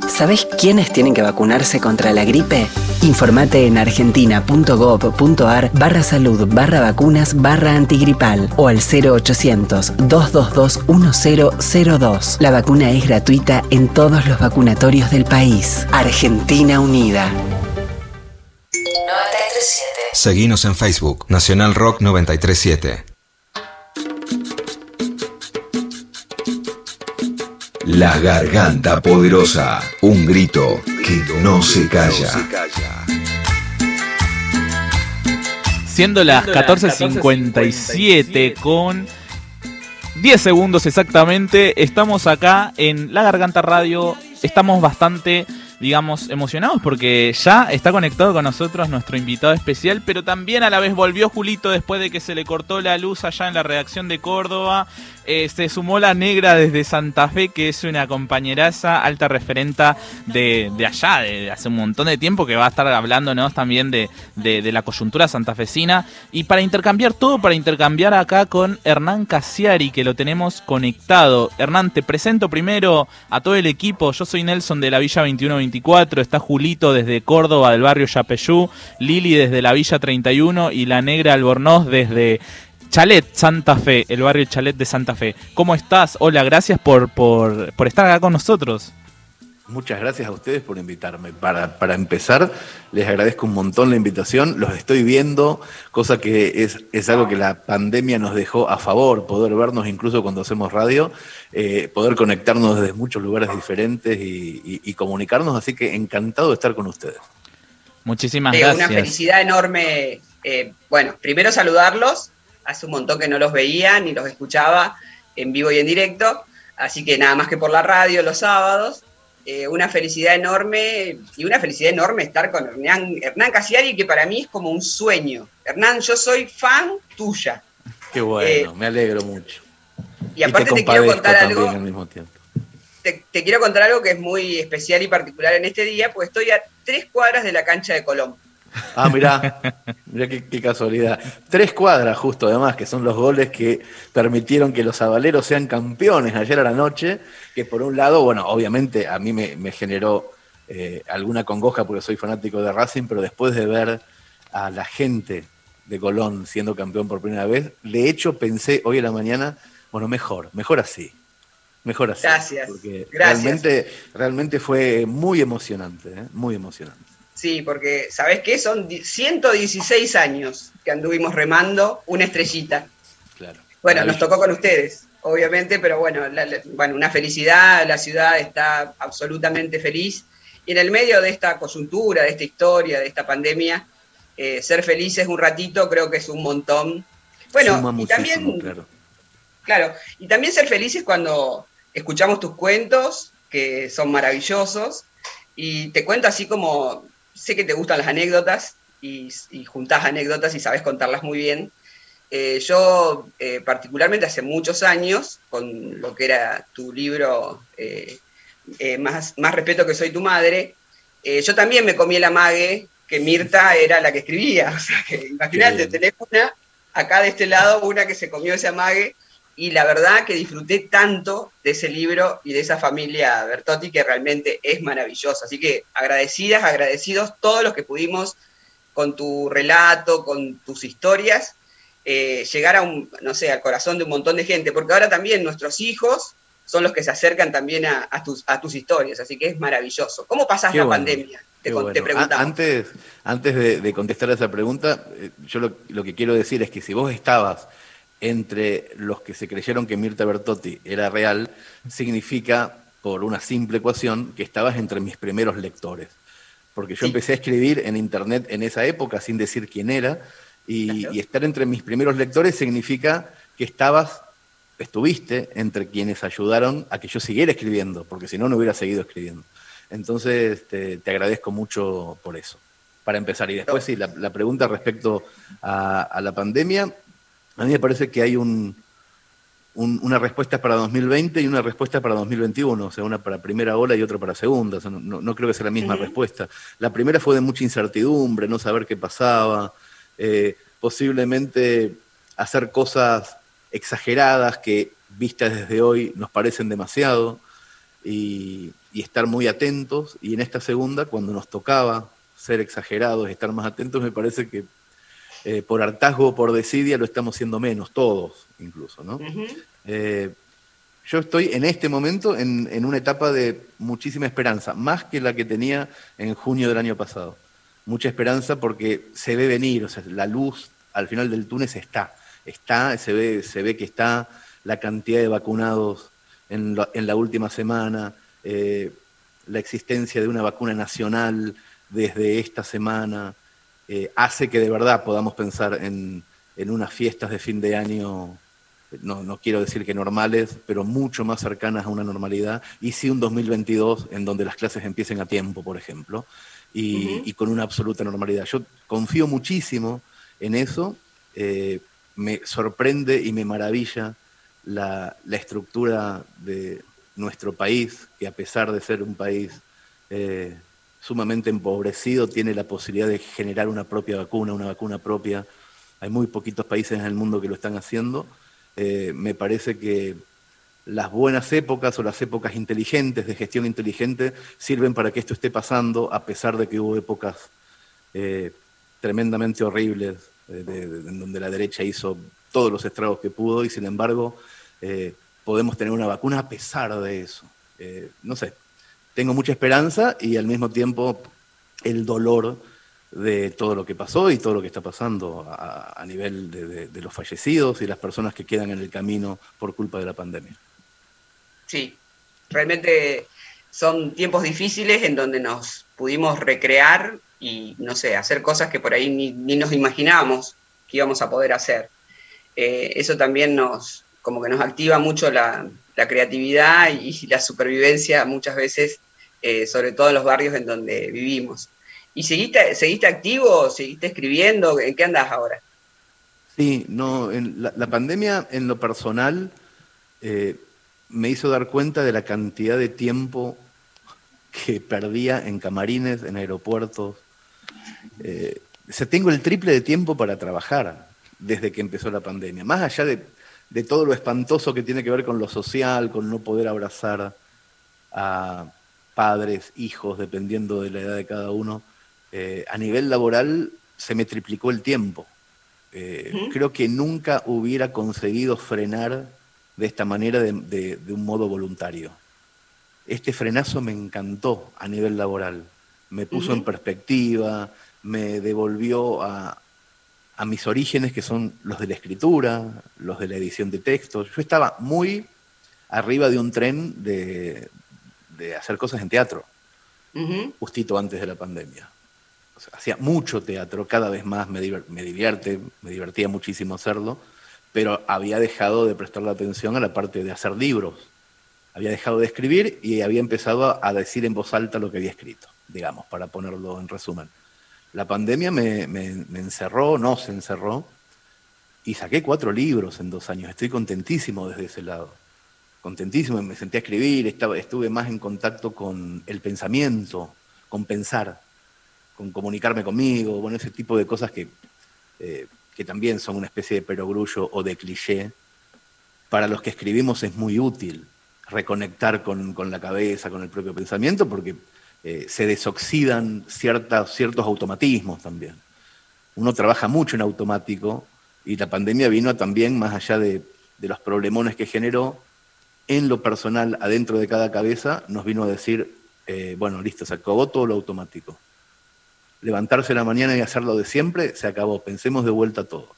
¿Sabés quiénes tienen que vacunarse contra la gripe? Informate en argentina.gov.ar barra salud barra vacunas barra antigripal o al 0800-222-1002. La vacuna es gratuita en todos los vacunatorios del país. Argentina Unida. 937. Seguinos en Facebook, Nacional Rock 937. La garganta poderosa, un grito que no se calla. Siendo las 14.57 con 10 segundos exactamente, estamos acá en La Garganta Radio. Estamos bastante, digamos, emocionados porque ya está conectado con nosotros nuestro invitado especial, pero también a la vez volvió Julito después de que se le cortó la luz allá en la redacción de Córdoba. Eh, se sumó la negra desde Santa Fe, que es una compañeraza, alta referenta de, de allá, de, hace un montón de tiempo, que va a estar hablándonos también de, de- de la coyuntura santafesina. Y para intercambiar todo, para intercambiar acá con Hernán Casiari, que lo tenemos conectado. Hernán, te presento primero a todo el equipo. Yo soy Nelson de la Villa 2124, está Julito desde Córdoba, del barrio Yapeyú, Lili desde la Villa 31 y la negra Albornoz desde Chalet, Santa Fe, el barrio Chalet de Santa Fe. ¿Cómo estás? Hola, gracias por, por, por estar acá con nosotros. Muchas gracias a ustedes por invitarme. Para, para empezar, les agradezco un montón la invitación. Los estoy viendo, cosa que es, es algo que la pandemia nos dejó a favor, poder vernos incluso cuando hacemos radio, eh, poder conectarnos desde muchos lugares diferentes y, y- y comunicarnos. Así que encantado de estar con ustedes. Muchísimas Eh, gracias. Una felicidad enorme. eh, bueno, primero saludarlos. Hace un montón que no los veía ni los escuchaba en vivo y en directo. Así que nada más que por la radio los sábados. Eh, una felicidad enorme y una felicidad enorme estar con Hernán, Hernán Casiari, que para mí es como un sueño. Hernán, yo soy fan tuya. Qué bueno, me alegro mucho. Y aparte te quiero contar algo. al mismo tiempo. Te, te quiero contar algo que es muy especial y particular en este día, porque estoy a tres cuadras de la cancha de Colón. Ah, mirá, mirá qué, qué casualidad. Tres cuadras justo además, que son los goles que permitieron que los avaleros sean campeones ayer a la noche, que por un lado, bueno, obviamente a mí me, me generó eh, alguna congoja porque soy fanático de Racing, pero después de ver a la gente de Colón siendo campeón por primera vez, de hecho pensé hoy en la mañana, bueno, mejor, mejor así. Mejor así. Gracias, Porque gracias. Realmente, realmente fue muy emocionante, ¿eh? muy emocionante. Sí, porque, ¿sabes qué? Son di- 116 años que anduvimos remando una estrellita. Claro. Bueno, nos tocó con ustedes, obviamente, pero bueno, la- la- bueno, una felicidad, la ciudad está absolutamente feliz. Y en el medio de esta coyuntura, de esta historia, de esta pandemia, eh, ser felices un ratito creo que es un montón. Bueno, Suma y también claro. Claro, y también ser felices cuando escuchamos tus cuentos, que son maravillosos, y te cuento así como, sé que te gustan las anécdotas, y, y juntás anécdotas y sabes contarlas muy bien. Eh, yo, eh, particularmente hace muchos años, con lo que era tu libro eh, más, más respeto que soy tu madre, yo también me comí el amague que Mirta era la que escribía. O sea, que imagínate, tenés una, acá de este lado, una que se comió ese amague, y la verdad que disfruté tanto de ese libro y de esa familia Bertotti que realmente es maravillosa. Así que agradecidas, agradecidos todos los que pudimos con tu relato, con tus historias, eh, llegar a un, no sé, al corazón de un montón de gente, porque ahora también nuestros hijos son los que se acercan también a, a tus, a tus historias, así que es maravilloso. ¿Cómo pasás Qué la bueno, pandemia? Te, preguntamos. Antes, antes de, de contestar a esa pregunta, eh, yo lo, lo que quiero decir es que si vos estabas entre los que se creyeron que Mirta Bertotti era real, significa, por una simple ecuación, que estabas entre mis primeros lectores. Porque yo empecé a escribir en internet en esa época sin decir quién era, Y, y estar entre mis primeros lectores significa que estabas, estuviste entre quienes ayudaron a que yo siguiera escribiendo, porque si no, no hubiera seguido escribiendo. Entonces, te, te agradezco mucho por eso, para empezar. Y después, sí, la, la pregunta respecto a, a la pandemia, a mí me parece que hay un, un- una respuesta para 2020 y una respuesta para 2021, o sea, una para primera ola y otra para segunda. O sea, no, no- no creo que sea la misma respuesta. La primera fue de mucha incertidumbre, no saber qué pasaba, eh, posiblemente hacer cosas exageradas que vistas desde hoy nos parecen demasiado y, y estar muy atentos. Y en esta segunda, cuando nos tocaba ser exagerados, estar más atentos, me parece que eh, por hartazgo o por desidia lo estamos siendo menos, todos incluso, ¿no? Eh, yo estoy en este momento en, en una etapa de muchísima esperanza, más que la que tenía en junio del año pasado. Mucha esperanza porque se ve venir, o sea, la luz al final del túnel está, está, se ve, se ve que está la cantidad de vacunados en, la- en la última semana, eh, la existencia de una vacuna nacional desde esta semana, eh, hace que de verdad podamos pensar en, en unas fiestas de fin de año, no, no quiero decir que normales, pero mucho más cercanas a una normalidad, y sí un 2022 en donde las clases empiecen a tiempo, por ejemplo, y, con una absoluta normalidad. Yo confío muchísimo en eso, eh, me sorprende y me maravilla la, la estructura de nuestro país, que a pesar de ser un país eh, sumamente empobrecido, tiene la posibilidad de generar una propia vacuna, una vacuna propia. Hay muy poquitos países en el mundo que lo están haciendo. Eh, me parece que las buenas épocas o las épocas inteligentes, de gestión inteligente, sirven para que esto esté pasando, a pesar de que hubo épocas eh, tremendamente horribles, eh, en donde la derecha hizo todos los estragos que pudo y sin embargo podemos tener una vacuna a pesar de eso. No sé, tengo mucha esperanza y al mismo tiempo el dolor de todo lo que pasó y todo lo que está pasando a, nivel de los fallecidos y las personas que quedan en el camino por culpa de la pandemia. Sí, realmente son tiempos difíciles en donde nos pudimos recrear y, no sé, hacer cosas que por ahí ni, ni nos imaginábamos que íbamos a poder hacer. Eh, eso también nos, como que nos activa mucho la, la creatividad y, la supervivencia muchas veces, eh, sobre todo en los barrios en donde vivimos. ¿Y seguiste, seguiste activo? ¿Seguiste escribiendo? ¿En qué andas ahora? Sí, no, la, pandemia en lo personal eh, me hizo dar cuenta de la cantidad de tiempo que perdía en camarines, en aeropuertos. Eh, tengo el triple de tiempo para trabajar desde que empezó la pandemia. Más allá de, de todo lo espantoso que tiene que ver con lo social, con no poder abrazar a padres, hijos, dependiendo de la edad de cada uno, eh, a nivel laboral se me triplicó el tiempo. Eh. Creo que nunca hubiera conseguido frenar de esta manera de, de- de un modo voluntario. Este frenazo me encantó a nivel laboral. Me puso en perspectiva, me devolvió a, a mis orígenes, que son los de la escritura, los de la edición de textos. Yo estaba muy arriba de un tren de, de hacer cosas en teatro, justito antes de la pandemia. O sea, hacía mucho teatro, cada vez más me, me divierte, me divertía muchísimo hacerlo, pero había dejado de prestarle atención a la parte de hacer libros. Había dejado de escribir y había empezado a decir en voz alta lo que había escrito, digamos, para ponerlo en resumen. La pandemia me, me- me encerró, no se encerró, y saqué cuatro libros en dos años. Estoy contentísimo desde ese lado. Contentísimo, me senté a escribir, estaba, estuve más en contacto con el pensamiento, con pensar, con comunicarme conmigo, bueno, ese tipo de cosas que, eh, que también son una especie de perogrullo o de cliché. Para los que escribimos es muy útil reconectar con, con la cabeza, con el propio pensamiento, porque eh, se desoxidan ciertas, ciertos automatismos también. Uno trabaja mucho en automático y la pandemia vino también, más allá de, de los problemones que generó, en lo personal, adentro de cada cabeza, nos vino a decir, eh, bueno, listo, se acabó todo lo automático. Levantarse la mañana y hacerlo de siempre, se acabó, pensemos de vuelta todo.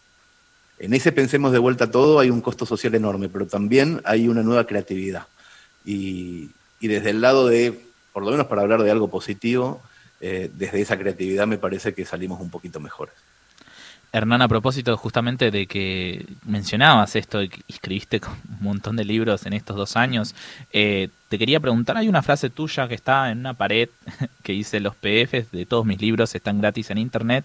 En ese pensemos de vuelta todo hay un costo social enorme, pero también hay una nueva creatividad. Y, y desde el lado de, por lo menos para hablar de algo positivo, eh, desde esa creatividad me parece que salimos un poquito mejores. Hernán, a propósito justamente de que mencionabas esto y escribiste un montón de libros en estos dos años, eh, te quería preguntar, hay una frase tuya que está en una pared que dice los PDFs de todos mis libros están gratis en internet,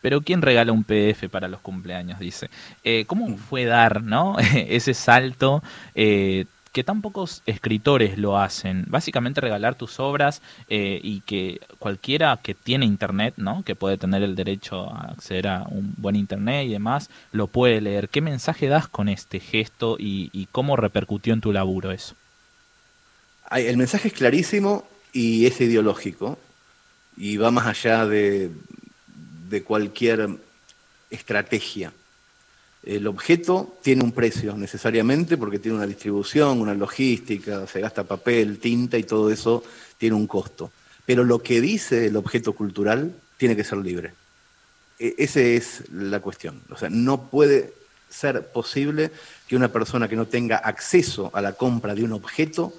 pero ¿quién regala un PDF para los cumpleaños? Dice. Eh, ¿Cómo fue dar ¿no? ese salto? Eh, que tan pocos escritores lo hacen. Básicamente regalar tus obras eh, y que cualquiera que tiene internet, ¿no? que puede tener el derecho a acceder a un buen internet y demás, lo puede leer. ¿Qué mensaje das con este gesto y, cómo repercutió en tu laburo eso? El mensaje es clarísimo y es ideológico y va más allá de, de cualquier estrategia. El objeto tiene un precio necesariamente porque tiene una distribución, una logística, se gasta papel, tinta y todo eso tiene un costo. Pero lo que dice el objeto cultural tiene que ser libre. E, esa es la cuestión. O sea, no puede ser posible que una persona que no tenga acceso a la compra de un objeto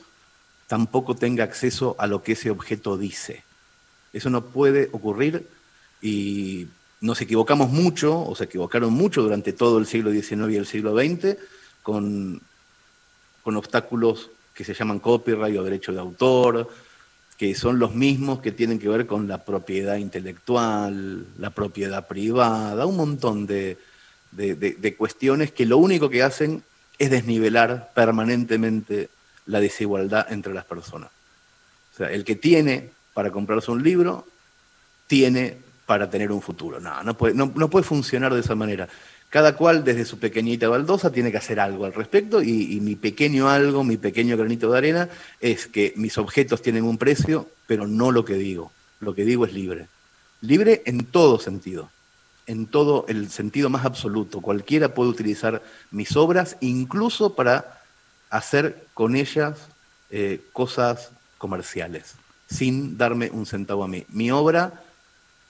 tampoco tenga acceso a lo que ese objeto dice. Eso no puede ocurrir y nos equivocamos mucho, o se equivocaron mucho durante todo el siglo XIX y el siglo XX, con, con obstáculos que se llaman copyright o derecho de autor, que son los mismos que tienen que ver con la propiedad intelectual, la propiedad privada, un montón de, de, cuestiones que lo único que hacen es desnivelar permanentemente la desigualdad entre las personas. O sea, el que tiene para comprarse un libro, tiene para tener un futuro. No, no puede, no, puede funcionar de esa manera. Cada cual desde su pequeñita baldosa tiene que hacer algo al respecto y, mi pequeño algo, mi pequeño granito de arena es que mis objetos tienen un precio, pero no lo que digo. Lo que digo es libre. Libre en todo sentido, en todo el sentido más absoluto. Cualquiera puede utilizar mis obras incluso para hacer con ellas eh, cosas comerciales, sin darme un centavo a mí. Mi obra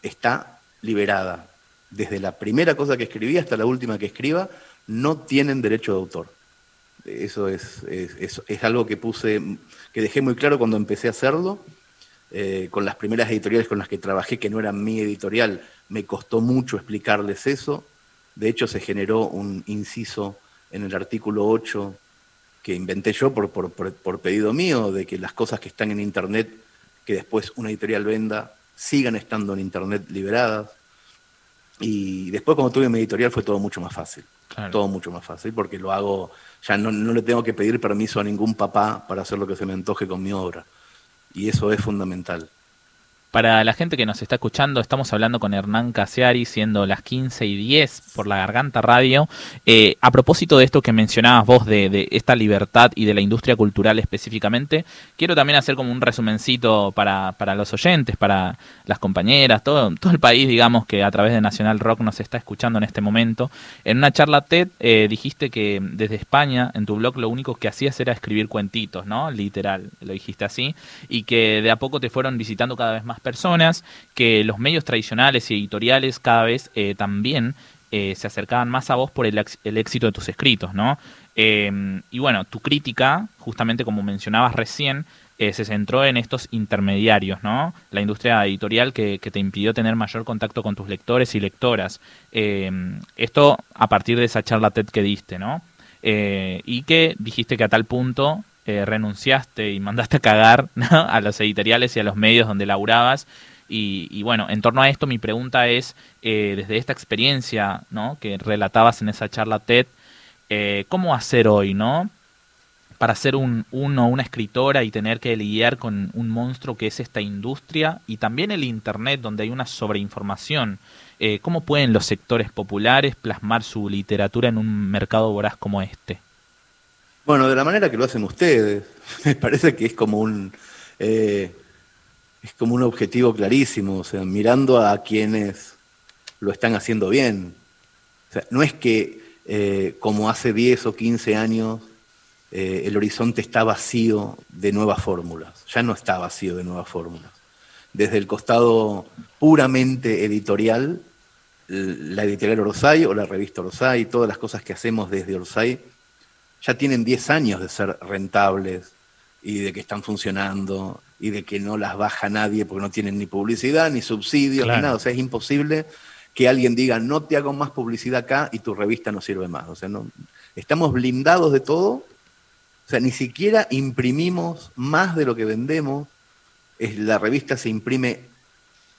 está liberada. Desde la primera cosa que escribí hasta la última que escriba, no tienen derecho de autor. Eso es, es, algo que puse, que dejé muy claro cuando empecé a hacerlo. Eh, con las primeras editoriales con las que trabajé, que no eran mi editorial, me costó mucho explicarles eso. De hecho, se generó un inciso en el artículo 8 que inventé yo por, por, por pedido mío, de que las cosas que están en Internet, que después una editorial venda, sigan estando en Internet liberadas. Y después cuando tuve mi editorial fue todo mucho más fácil. Todo mucho más fácil porque lo hago, ya no, no, le tengo que pedir permiso a ningún papá para hacer lo que se me antoje con mi obra. Y eso es fundamental. Para la gente que nos está escuchando, estamos hablando con Hernán Casiari, siendo las 15 y 10 por la Garganta Radio. Eh, a propósito de esto que mencionabas vos, de, esta libertad y de la industria cultural específicamente, quiero también hacer como un resumencito para, para los oyentes, para las compañeras, todo, todo el país, digamos, que a través de Nacional Rock nos está escuchando en este momento. En una charla TED eh, dijiste que desde España, en tu blog, lo único que hacías era escribir cuentitos, ¿no? Literal, lo dijiste así, y que de a poco te fueron visitando cada vez más personas, que los medios tradicionales y editoriales cada vez eh, también eh, se acercaban más a vos por el, éxito de tus escritos, ¿no? Em, y bueno, tu crítica, justamente como mencionabas recién, eh, se centró en estos intermediarios, ¿no? La industria editorial que, te impidió tener mayor contacto con tus lectores y lectoras. Em, esto a partir de esa charla TED que diste, ¿no? y que dijiste que a tal punto eh, renunciaste y mandaste a cagar a los editoriales y a los medios donde laburabas. Y, bueno, en torno a esto mi pregunta es, eh, desde esta experiencia ¿no? que relatabas en esa charla TED, eh, ¿cómo hacer hoy, no? Para ser un, uno, una escritora y tener que lidiar con un monstruo que es esta industria y también el Internet donde hay una sobreinformación. ¿Cómo pueden los sectores populares plasmar su literatura en un mercado voraz como este? Bueno, de la manera que lo hacen ustedes. Me parece que es como un eh, es como un objetivo clarísimo, o sea, mirando a quienes lo están haciendo bien. O sea, no es que eh, como hace 10 o 15 años eh, el horizonte está vacío de nuevas fórmulas, ya no está vacío de nuevas fórmulas. Desde el costado puramente editorial, la editorial Orsay o la revista Orsay, todas las cosas que hacemos desde Orsay, ya tienen 10 años de ser rentables y de que están funcionando y de que no las baja nadie porque no tienen ni publicidad, ni subsidios, ni nada. O sea, es imposible que alguien diga, no te hago más publicidad acá y tu revista no sirve más. O sea, no, estamos blindados de todo. O sea, ni siquiera imprimimos más de lo que vendemos. Es, la revista se imprime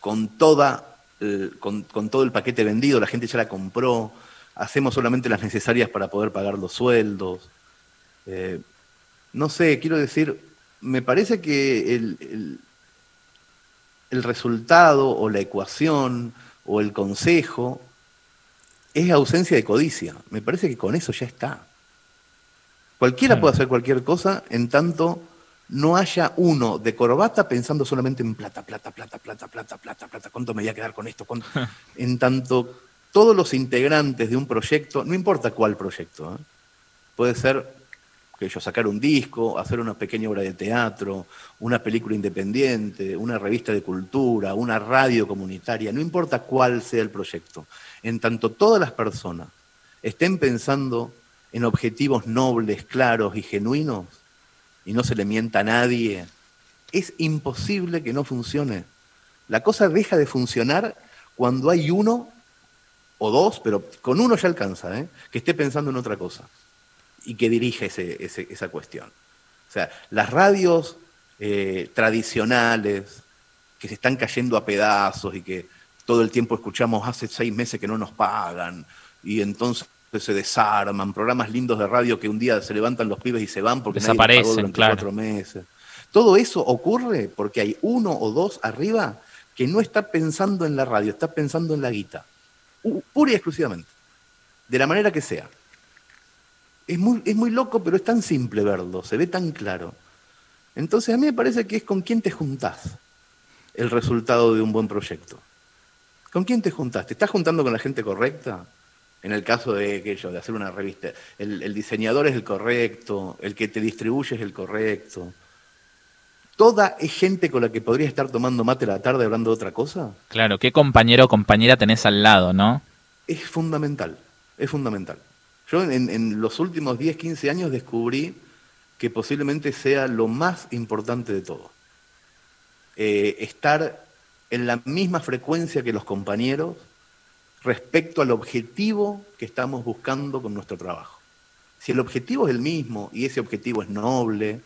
con, toda, eh, con, con todo el paquete vendido, la gente ya la compró. Hacemos solamente las necesarias para poder pagar los sueldos. Eh, no sé, quiero decir, me parece que el, el, el resultado o la ecuación o el consejo es ausencia de codicia. Me parece que con eso ya está. Cualquiera puede hacer cualquier cosa en tanto no haya uno de corbata pensando solamente en plata, plata, plata, plata, plata, plata, plata, cuánto me voy a quedar con esto, ¿Cuánto? en tanto todos los integrantes de un proyecto, no importa cuál proyecto, ¿eh? puede ser que yo sacar un disco, hacer una pequeña obra de teatro, una película independiente, una revista de cultura, una radio comunitaria, no importa cuál sea el proyecto, en tanto todas las personas estén pensando en objetivos nobles, claros y genuinos, y no se le mienta a nadie, es imposible que no funcione. La cosa deja de funcionar cuando hay uno o dos, pero con uno ya alcanza, ¿eh? que esté pensando en otra cosa y que dirige ese, ese, esa cuestión. O sea, las radios eh, tradicionales que se están cayendo a pedazos y que todo el tiempo escuchamos hace seis meses que no nos pagan y entonces se desarman, programas lindos de radio que un día se levantan los pibes y se van porque Desaparecen, nadie pagó durante claro. cuatro meses. Todo eso ocurre porque hay uno o dos arriba que no está pensando en la radio, está pensando en la guita. Pura y exclusivamente. De la manera que sea. Es muy, es muy loco, pero es tan simple verlo, se ve tan claro. Entonces a mí me parece que es con quién te juntás el resultado de un buen proyecto. ¿Con quién te juntás? ¿Te estás juntando con la gente correcta? En el caso de aquello, de hacer una revista, el diseñador es el correcto, el que te distribuye es el correcto. ¿Toda es gente con la que podría estar tomando mate a la tarde hablando de otra cosa? Claro, ¿qué compañero o compañera tenés al lado, no? es fundamental, es fundamental. Yo en, en los últimos 10, 15 años descubrí que posiblemente sea lo más importante de todo. Eh, estar en la misma frecuencia que los compañeros respecto al objetivo que estamos buscando con nuestro trabajo. Si el objetivo es el mismo y ese objetivo es noble,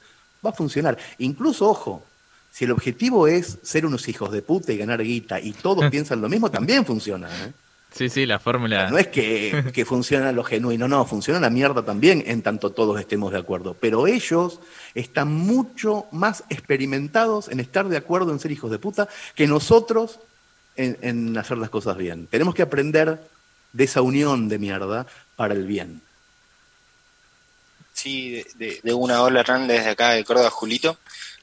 va a funcionar. Incluso, ojo, si el objetivo es ser unos hijos de puta y ganar guita y todos piensan lo mismo, también funciona. ¿eh? Sí, sí, la fórmula. No es que, que funciona lo genuino, no, funciona la mierda también en tanto todos estemos de acuerdo. Pero ellos están mucho más experimentados en estar de acuerdo en ser hijos de puta que nosotros en, en hacer las cosas bien. Tenemos que aprender de esa unión de mierda para el bien. Sí, de, de- de una ola Hernán desde acá de Córdoba, Julito.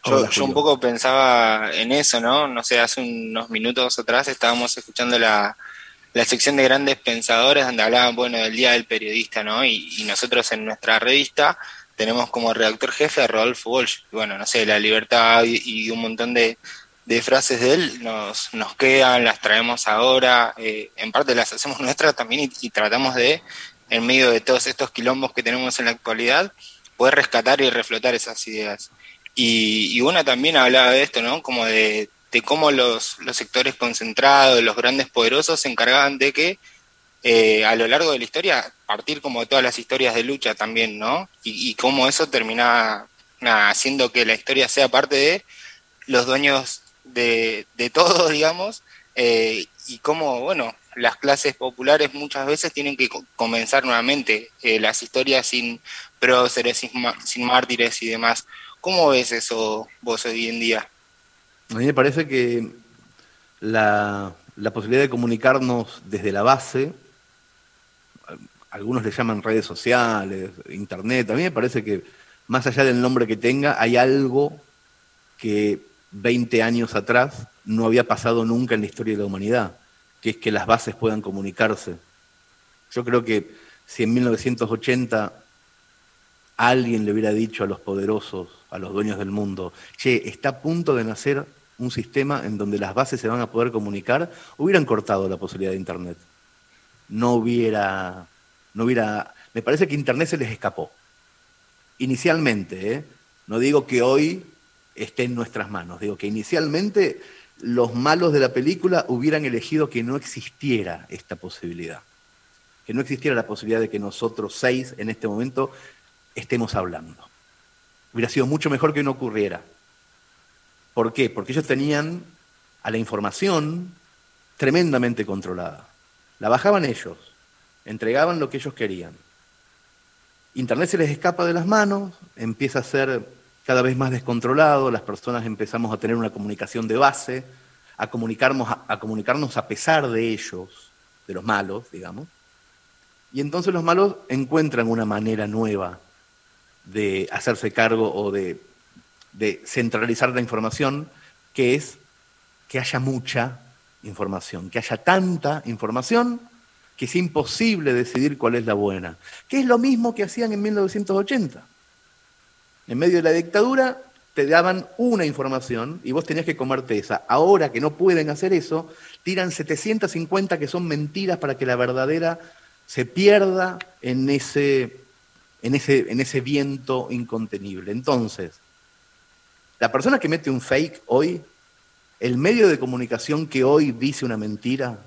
Yo, Hola, yo un poco pensaba en eso, ¿no? No sé, hace unos minutos atrás estábamos escuchando la, la sección de grandes pensadores donde hablaban, bueno, del Día del Periodista, ¿no? Y, y nosotros en nuestra revista tenemos como redactor jefe a Rodolfo Walsh. Y bueno, no sé, la libertad y, y un montón de, de frases de él nos, nos quedan, las traemos ahora, eh, en parte las hacemos nuestras también y, y tratamos de, en medio de todos estos quilombos que tenemos en la actualidad, poder rescatar y reflotar esas ideas. Y, una también hablaba de esto, ¿no? Como de, de cómo los, los sectores concentrados, los grandes poderosos se encargaban de que eh, a lo largo de la historia, partir como de todas las historias de lucha también, ¿no? Y, cómo eso terminaba haciendo que la historia sea parte de los dueños de, de todo, digamos, eh, y cómo, bueno, las clases populares muchas veces tienen que co- comenzar nuevamente eh, las historias sin próceres, sin, sin mártires y demás. ¿Cómo ves eso vos hoy en día? A mí me parece que la, la posibilidad de comunicarnos desde la base, algunos le llaman redes sociales, internet, a mí me parece que más allá del nombre que tenga, hay algo que 20 años atrás no había pasado nunca en la historia de la humanidad, que es que las bases puedan comunicarse. Yo creo que si en 1980 alguien le hubiera dicho a los poderosos, a los dueños del mundo, che, está a punto de nacer un sistema en donde las bases se van a poder comunicar, hubieran cortado la posibilidad de Internet. No hubiera, no hubiera, me parece que Internet se les escapó. Inicialmente, ¿eh? no digo que hoy esté en nuestras manos, digo que inicialmente los malos de la película hubieran elegido que no existiera esta posibilidad. Que no existiera la posibilidad de que nosotros seis en este momento estemos hablando. Hubiera sido mucho mejor que no ocurriera. ¿Por qué? Porque ellos tenían a la información tremendamente controlada. La bajaban ellos, entregaban lo que ellos querían. Internet se les escapa de las manos, empieza a ser cada vez más descontrolado, las personas empezamos a tener una comunicación de base, a comunicarnos a, comunicarnos a pesar de ellos, de los malos, digamos. Y entonces los malos encuentran una manera nueva de hacerse cargo o de, de centralizar la información, que es que haya mucha información, que haya tanta información que es imposible decidir cuál es la buena, que es lo mismo que hacían en 1980. En medio de la dictadura te daban una información y vos tenías que comerte esa. Ahora que no pueden hacer eso, tiran 750 que son mentiras para que la verdadera se pierda en ese, en ese, en ese viento incontenible. Entonces, la persona que mete un fake hoy el medio de comunicación que hoy dice una mentira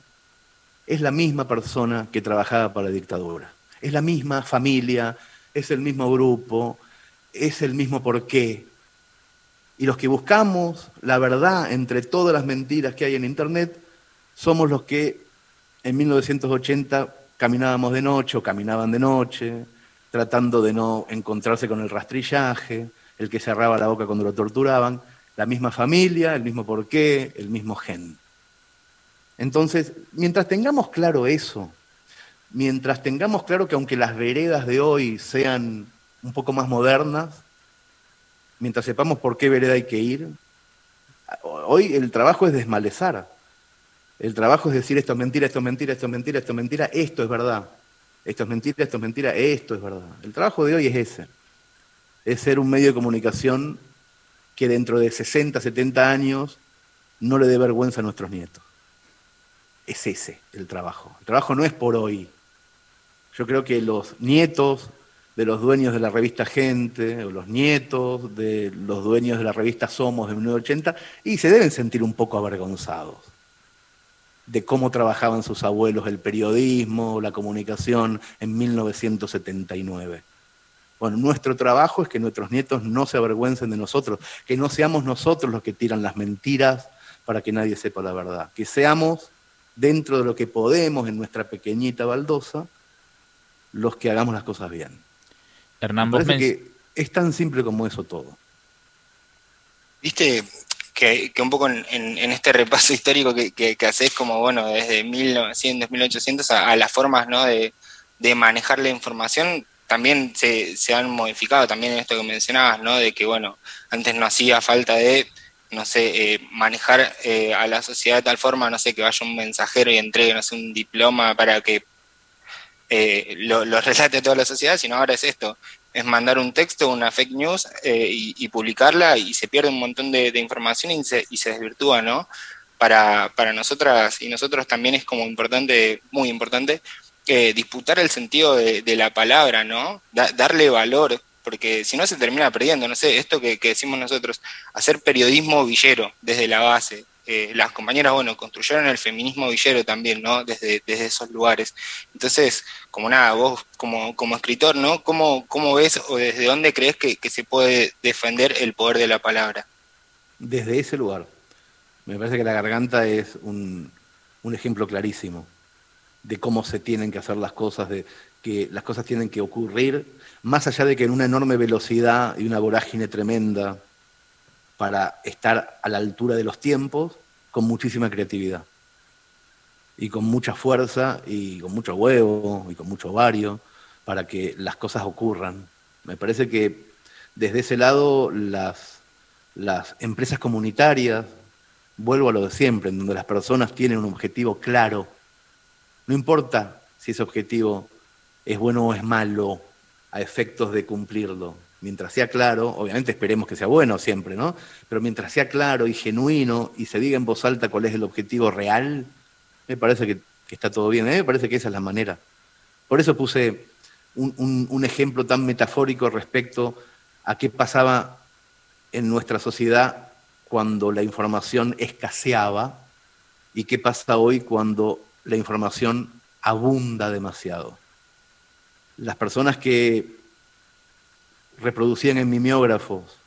es la misma persona que trabajaba para la dictadura. Es la misma familia, es el mismo grupo, es el mismo porqué. Y los que buscamos la verdad entre todas las mentiras que hay en Internet somos los que en 1980 caminábamos de noche o caminaban de noche, tratando de no encontrarse con el rastrillaje, el que cerraba la boca cuando lo torturaban la misma familia, el mismo porqué, el mismo gen. Entonces, mientras tengamos claro eso, mientras tengamos claro que aunque las veredas de hoy sean un poco más modernas, mientras sepamos por qué vereda hay que ir, hoy el trabajo es desmalezar. El trabajo es decir esto es mentira, esto es mentira, esto es mentira, esto es mentira, esto es verdad. Esto es mentira, esto es mentira, esto es verdad. El trabajo de hoy es ese. Es ser un medio de comunicación que dentro de 60, 70 años no le dé vergüenza a nuestros nietos. Es ese el trabajo. El trabajo no es por hoy. Yo creo que los nietos de los dueños de la revista Gente, o los nietos de los dueños de la revista Somos de 1980, y se deben sentir un poco avergonzados de cómo trabajaban sus abuelos el periodismo, la comunicación en 1979. Bueno, nuestro trabajo es que nuestros nietos no se avergüencen de nosotros, que no seamos nosotros los que tiran las mentiras para que nadie sepa la verdad, que seamos dentro de lo que podemos en nuestra pequeñita baldosa los que hagamos las cosas bien. Hernán, Me parece que es tan simple como eso todo. Viste que, un poco en, este repaso histórico que, que, haces como, bueno, desde 1900, 1800 a, a las formas ¿no? de, de manejar la información, también se, se, han modificado también en esto que mencionabas, ¿no? De que, bueno, antes no hacía falta de, no sé, eh, manejar eh, a la sociedad de tal forma, no sé, que vaya un mensajero y entregue, no sé, un diploma para que eh, lo, relate a toda la sociedad, sino ahora es esto, es mandar un texto, una fake news y, publicarla y se pierde un montón de, información y se, y se desvirtúa, ¿no? Para, para nosotras y nosotros también es como importante, muy importante, disputar el sentido de, la palabra, ¿no? darle valor, porque si no se termina perdiendo, no sé, esto que, decimos nosotros, hacer periodismo villero desde la base. Eh, las compañeras, bueno, construyeron el feminismo villero también, ¿no? Desde, desde esos lugares. Entonces, como nada, vos como, como escritor, ¿no? ¿Cómo, ¿Cómo ves o desde dónde crees que, se puede defender el poder de la palabra? Desde ese lugar. Me parece que la garganta es un, un ejemplo clarísimo de cómo se tienen que hacer las cosas, de que las cosas tienen que ocurrir, más allá de que en una enorme velocidad y una vorágine tremenda para estar a la altura de los tiempos, con muchísima creatividad. Y con mucha fuerza y con mucho huevo y con mucho ovario para que las cosas ocurran. Me parece que desde ese lado las, las empresas comunitarias, vuelvo a lo de siempre, en donde las personas tienen un objetivo claro, no importa si ese objetivo es bueno o es malo a efectos de cumplirlo. Mientras sea claro, obviamente esperemos que sea bueno siempre, ¿no? Pero mientras sea claro y genuino y se diga en voz alta cuál es el objetivo real, me parece que, está todo bien. A me parece que esa es la manera. Por eso puse un ejemplo tan metafórico respecto a qué pasaba en nuestra sociedad cuando la información escaseaba y qué pasa hoy cuando la información abunda demasiado. Las personas que reproducían en mimeógrafos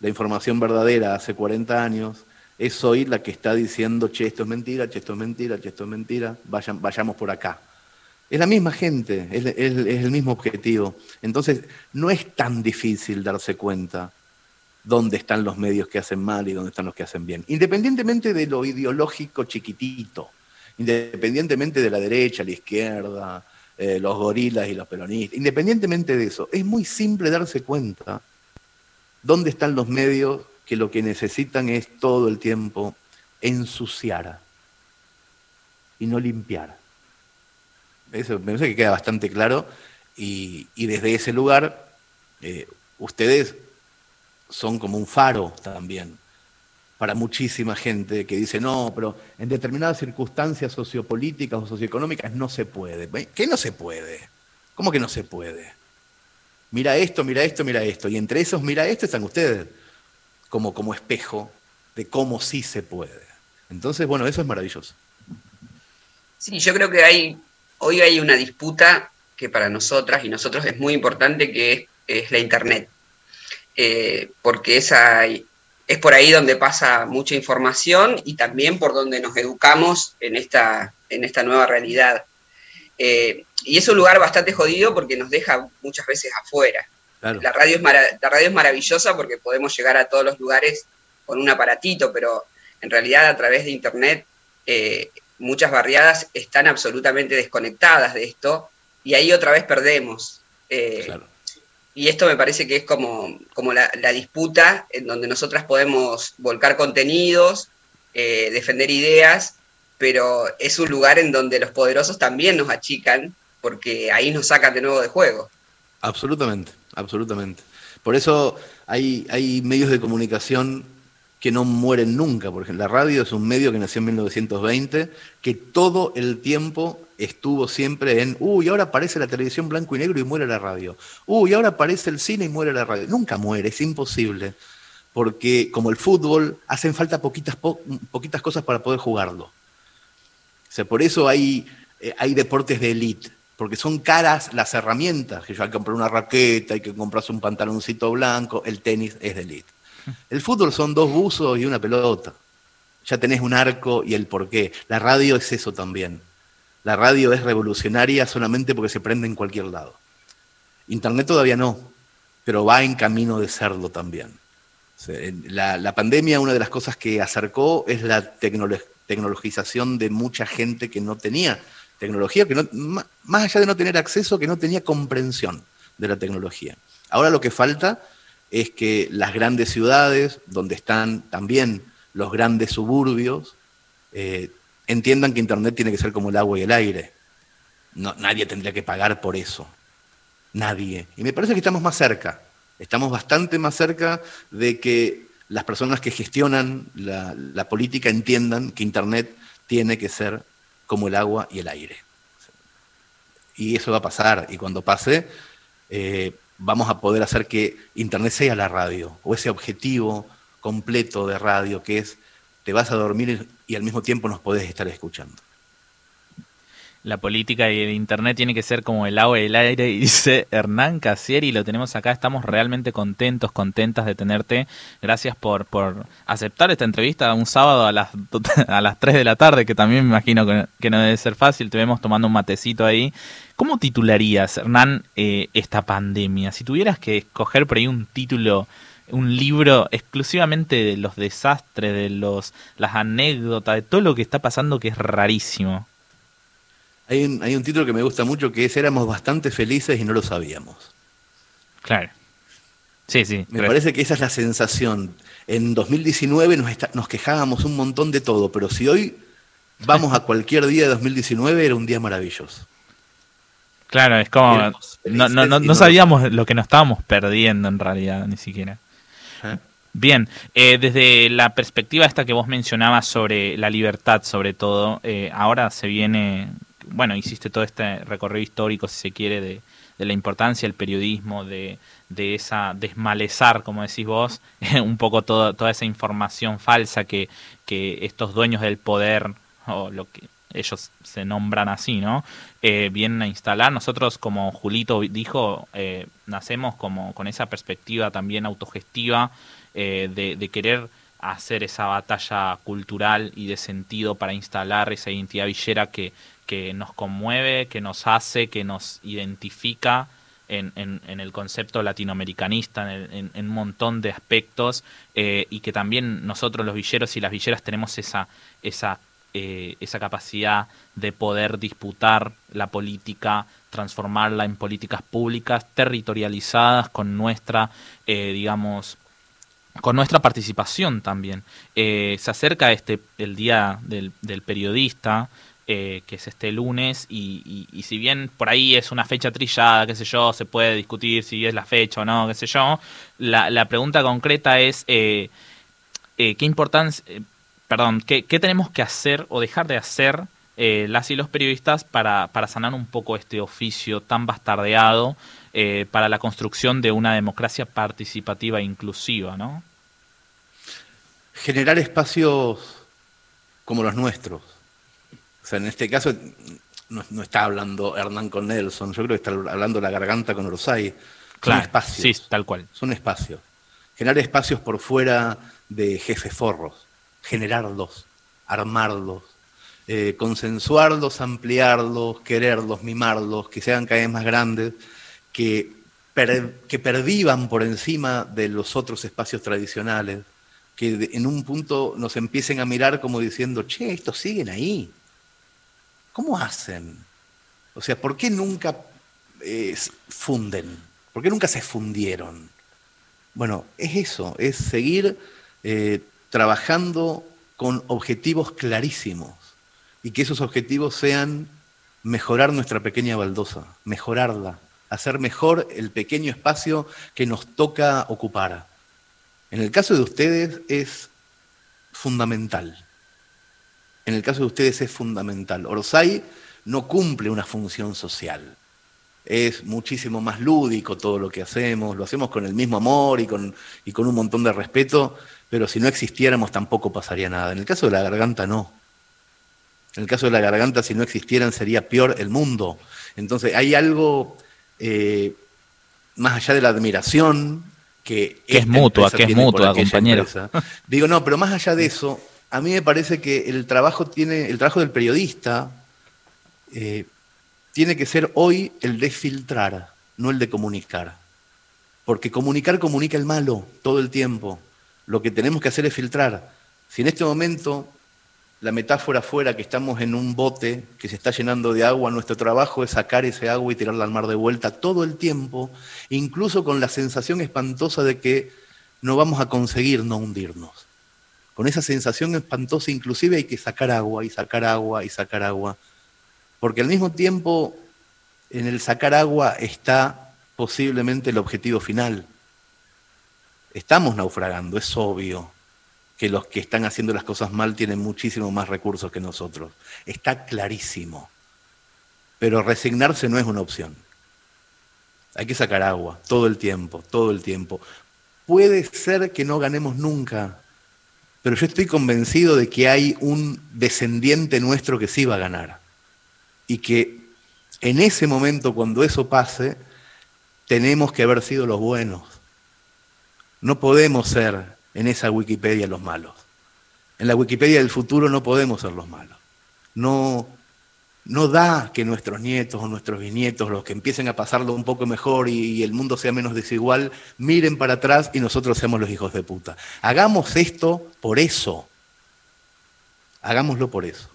la información verdadera hace 40 años, es hoy la que está diciendo, che, esto es mentira, che, esto es mentira, che, esto es mentira, vayan, vayamos por acá. Es la misma gente, es, es el mismo objetivo. Entonces, no es tan difícil darse cuenta dónde están los medios que hacen mal y dónde están los que hacen bien. Independientemente de lo ideológico chiquitito, independientemente de la derecha, la izquierda, eh, los gorilas y los peronistas, independientemente de eso, es muy simple darse cuenta dónde están los medios que lo que necesitan es todo el tiempo ensuciar y no limpiar. Eso me parece que queda bastante claro y, desde ese lugar eh, ustedes son como un faro también para muchísima gente que dice, no, pero en determinadas circunstancias sociopolíticas o socioeconómicas no se puede. ¿Qué no se puede? ¿Cómo que no se puede? Mira esto, mira esto, mira esto. Y entre esos, mira esto, están ustedes como, como espejo de cómo sí se puede. Entonces, bueno, eso es maravilloso. Sí, yo creo que hay, hoy hay una disputa que para nosotras y nosotros es muy importante, que es, la Internet. Eh, porque esa, es por ahí donde pasa mucha información y también por donde nos educamos en esta, en esta nueva realidad. Eh, y es un lugar bastante jodido porque nos deja muchas veces afuera. La, radio es la radio es maravillosa porque podemos llegar a todos los lugares con un aparatito, pero en realidad a través de Internet eh, muchas barriadas están absolutamente desconectadas de esto y ahí otra vez perdemos. Eh, y esto me parece que es como, como la, disputa en donde nosotras podemos volcar contenidos, eh, defender ideas, pero es un lugar en donde los poderosos también nos achican porque ahí nos sacan de nuevo de juego. Absolutamente, absolutamente. Por eso hay, hay medios de comunicación que no mueren nunca. Por ejemplo, la radio es un medio que nació en 1920, que todo el tiempo estuvo siempre en, uy, ahora aparece la televisión blanco y negro y muere la radio. Uy, ahora aparece el cine y muere la radio. Nunca muere, es imposible. Porque como el fútbol, hacen falta poquitas, poquitas cosas para poder jugarlo. O sea, por eso hay, eh, hay deportes de élite, porque son caras las herramientas, que yo hay que comprar una raqueta, hay que comprarse un pantaloncito blanco, el tenis es de élite. El fútbol son dos buzos y una pelota. Ya tenés un arco y el porqué. La radio es eso también. La radio es revolucionaria solamente porque se prende en cualquier lado. Internet todavía no, pero va en camino de serlo también. La, pandemia, una de las cosas que acercó es la tecnologización de mucha gente que no tenía tecnología, que no, más allá de no tener acceso, que no tenía comprensión de la tecnología. Ahora lo que falta es que las grandes ciudades, donde están también los grandes suburbios, eh, entiendan que Internet tiene que ser como el agua y el aire. No, nadie tendría que pagar por eso. Nadie. Y me parece que estamos más cerca. Estamos bastante más cerca de que las personas que gestionan la, política entiendan que Internet tiene que ser como el agua y el aire. Y eso va a pasar. Y cuando pase, eh, vamos a poder hacer que Internet sea la radio, o ese objetivo completo de radio que es te vas a dormir y al mismo tiempo nos podés estar escuchando. La política y el Internet tiene que ser como el agua y el aire, dice Hernán Casieri, lo tenemos acá, estamos realmente contentos, contentas de tenerte. Gracias por, por aceptar esta entrevista un sábado a las, a las 3 de la tarde, que también me imagino que, no debe ser fácil, te vemos tomando un matecito ahí. ¿Cómo titularías, Hernán, eh, esta pandemia? Si tuvieras que escoger por ahí un título un libro exclusivamente de los desastres, de los las anécdotas, de todo lo que está pasando que es rarísimo. Hay un, hay un título que me gusta mucho que es Éramos bastante felices y no lo sabíamos. Claro. Sí, sí. Me parece que esa es la sensación. En 2019 nos, nos quejábamos un montón de todo, pero si hoy vamos a cualquier día de 2019 era un día maravilloso. Claro, es como... no, no, no, no sabíamos lo que nos estábamos perdiendo en realidad, ni siquiera. Bien, eh, desde la perspectiva esta que vos mencionabas sobre la libertad, sobre todo, eh, ahora se viene bueno, hiciste todo este recorrido histórico, si se quiere, de, de la importancia del periodismo, de, de esa desmalezar, como decís vos, un poco toda esa información falsa que, que estos dueños del poder, o lo que ellos se nombran así, ¿no? Eh, vienen a instalar. Nosotros, como Julito dijo, eh, nacemos como con esa perspectiva también autogestiva eh, de, querer hacer esa batalla cultural y de sentido para instalar esa identidad villera que, que nos conmueve, que nos hace, que nos identifica en, en, el concepto latinoamericanista, en, en, un montón de aspectos, eh, y que también nosotros los villeros y las villeras tenemos esa, esa, eh, esa capacidad de poder disputar la política, transformarla en políticas públicas territorializadas con nuestra, digamos, con nuestra participación también. Eh, se acerca este el día del, del periodista, eh, que es este lunes, y, y, si bien por ahí es una fecha trillada, qué sé yo, se puede discutir si es la fecha o no, qué sé yo, la, la pregunta concreta es eh, qué importancia, perdón, qué, qué, tenemos que hacer o dejar de hacer las y los periodistas para, para sanar un poco este oficio tan bastardeado para la construcción de una democracia participativa inclusiva, ¿no? Generar espacios como los nuestros o sea, en este caso no, no, está hablando Hernán con Nelson, yo creo que está hablando la garganta con Orsay. Claro, Son espacios. Sí, tal cual. Son espacios. Generar espacios por fuera de jefes forros, generarlos, armarlos, eh, consensuarlos, ampliarlos, quererlos, mimarlos, que sean cada vez más grandes, que, per, pervivan por encima de los otros espacios tradicionales, que en un punto nos empiecen a mirar como diciendo, che, estos siguen ahí, ¿Cómo hacen? O sea, ¿por qué nunca eh, funden? ¿Por qué nunca se fundieron? Bueno, es eso, es seguir eh, trabajando con objetivos clarísimos y que esos objetivos sean mejorar nuestra pequeña baldosa, mejorarla, hacer mejor el pequeño espacio que nos toca ocupar. En el caso de ustedes es fundamental. En el caso de ustedes es fundamental. Orsay no cumple una función social. Es muchísimo más lúdico todo lo que hacemos, lo hacemos con el mismo amor y con, y con un montón de respeto, pero si no existiéramos tampoco pasaría nada. En el caso de la garganta no. En el caso de la garganta, si no existieran, sería peor el mundo. Entonces, hay algo eh, más allá de la admiración que, que es mutua, que es mutua, compañero. Digo, no, pero más allá de eso, a mí me parece que el trabajo, tiene, el trabajo del periodista eh, tiene que ser hoy el de filtrar, no el de comunicar. Porque comunicar comunica el malo todo el tiempo. Lo que tenemos que hacer es filtrar. Si en este momento la metáfora fuera que estamos en un bote que se está llenando de agua, nuestro trabajo es sacar ese agua y tirarla al mar de vuelta todo el tiempo, incluso con la sensación espantosa de que no vamos a conseguir no hundirnos con esa sensación espantosa, inclusive hay que sacar agua y sacar agua y sacar agua, porque al mismo tiempo en el sacar agua está posiblemente el objetivo final. Estamos naufragando, es obvio que los que están haciendo las cosas mal tienen muchísimo más recursos que nosotros. Está clarísimo. Pero resignarse no es una opción. Hay que sacar agua todo el tiempo, todo el tiempo. Puede ser que no ganemos nunca, pero yo estoy convencido de que hay un descendiente nuestro que sí va a ganar. Y que en ese momento, cuando eso pase, tenemos que haber sido los buenos. No podemos ser en esa Wikipedia los malos. En la Wikipedia del futuro no podemos ser los malos. No, no da que nuestros nietos o nuestros bisnietos, los que empiecen a pasarlo un poco mejor y, el mundo sea menos desigual, miren para atrás y nosotros seamos los hijos de puta. Hagamos esto por eso. Hagámoslo por eso.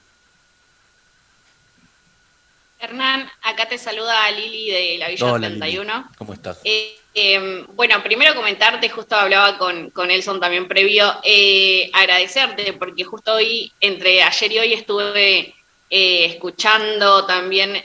Hernán, acá te saluda Lili de la Villa Hola, 31. Lili. ¿Cómo estás? Eh, eh, bueno, primero comentarte, justo hablaba con, con Elson también previo, eh, agradecerte, porque justo hoy, entre ayer y hoy estuve escuchando también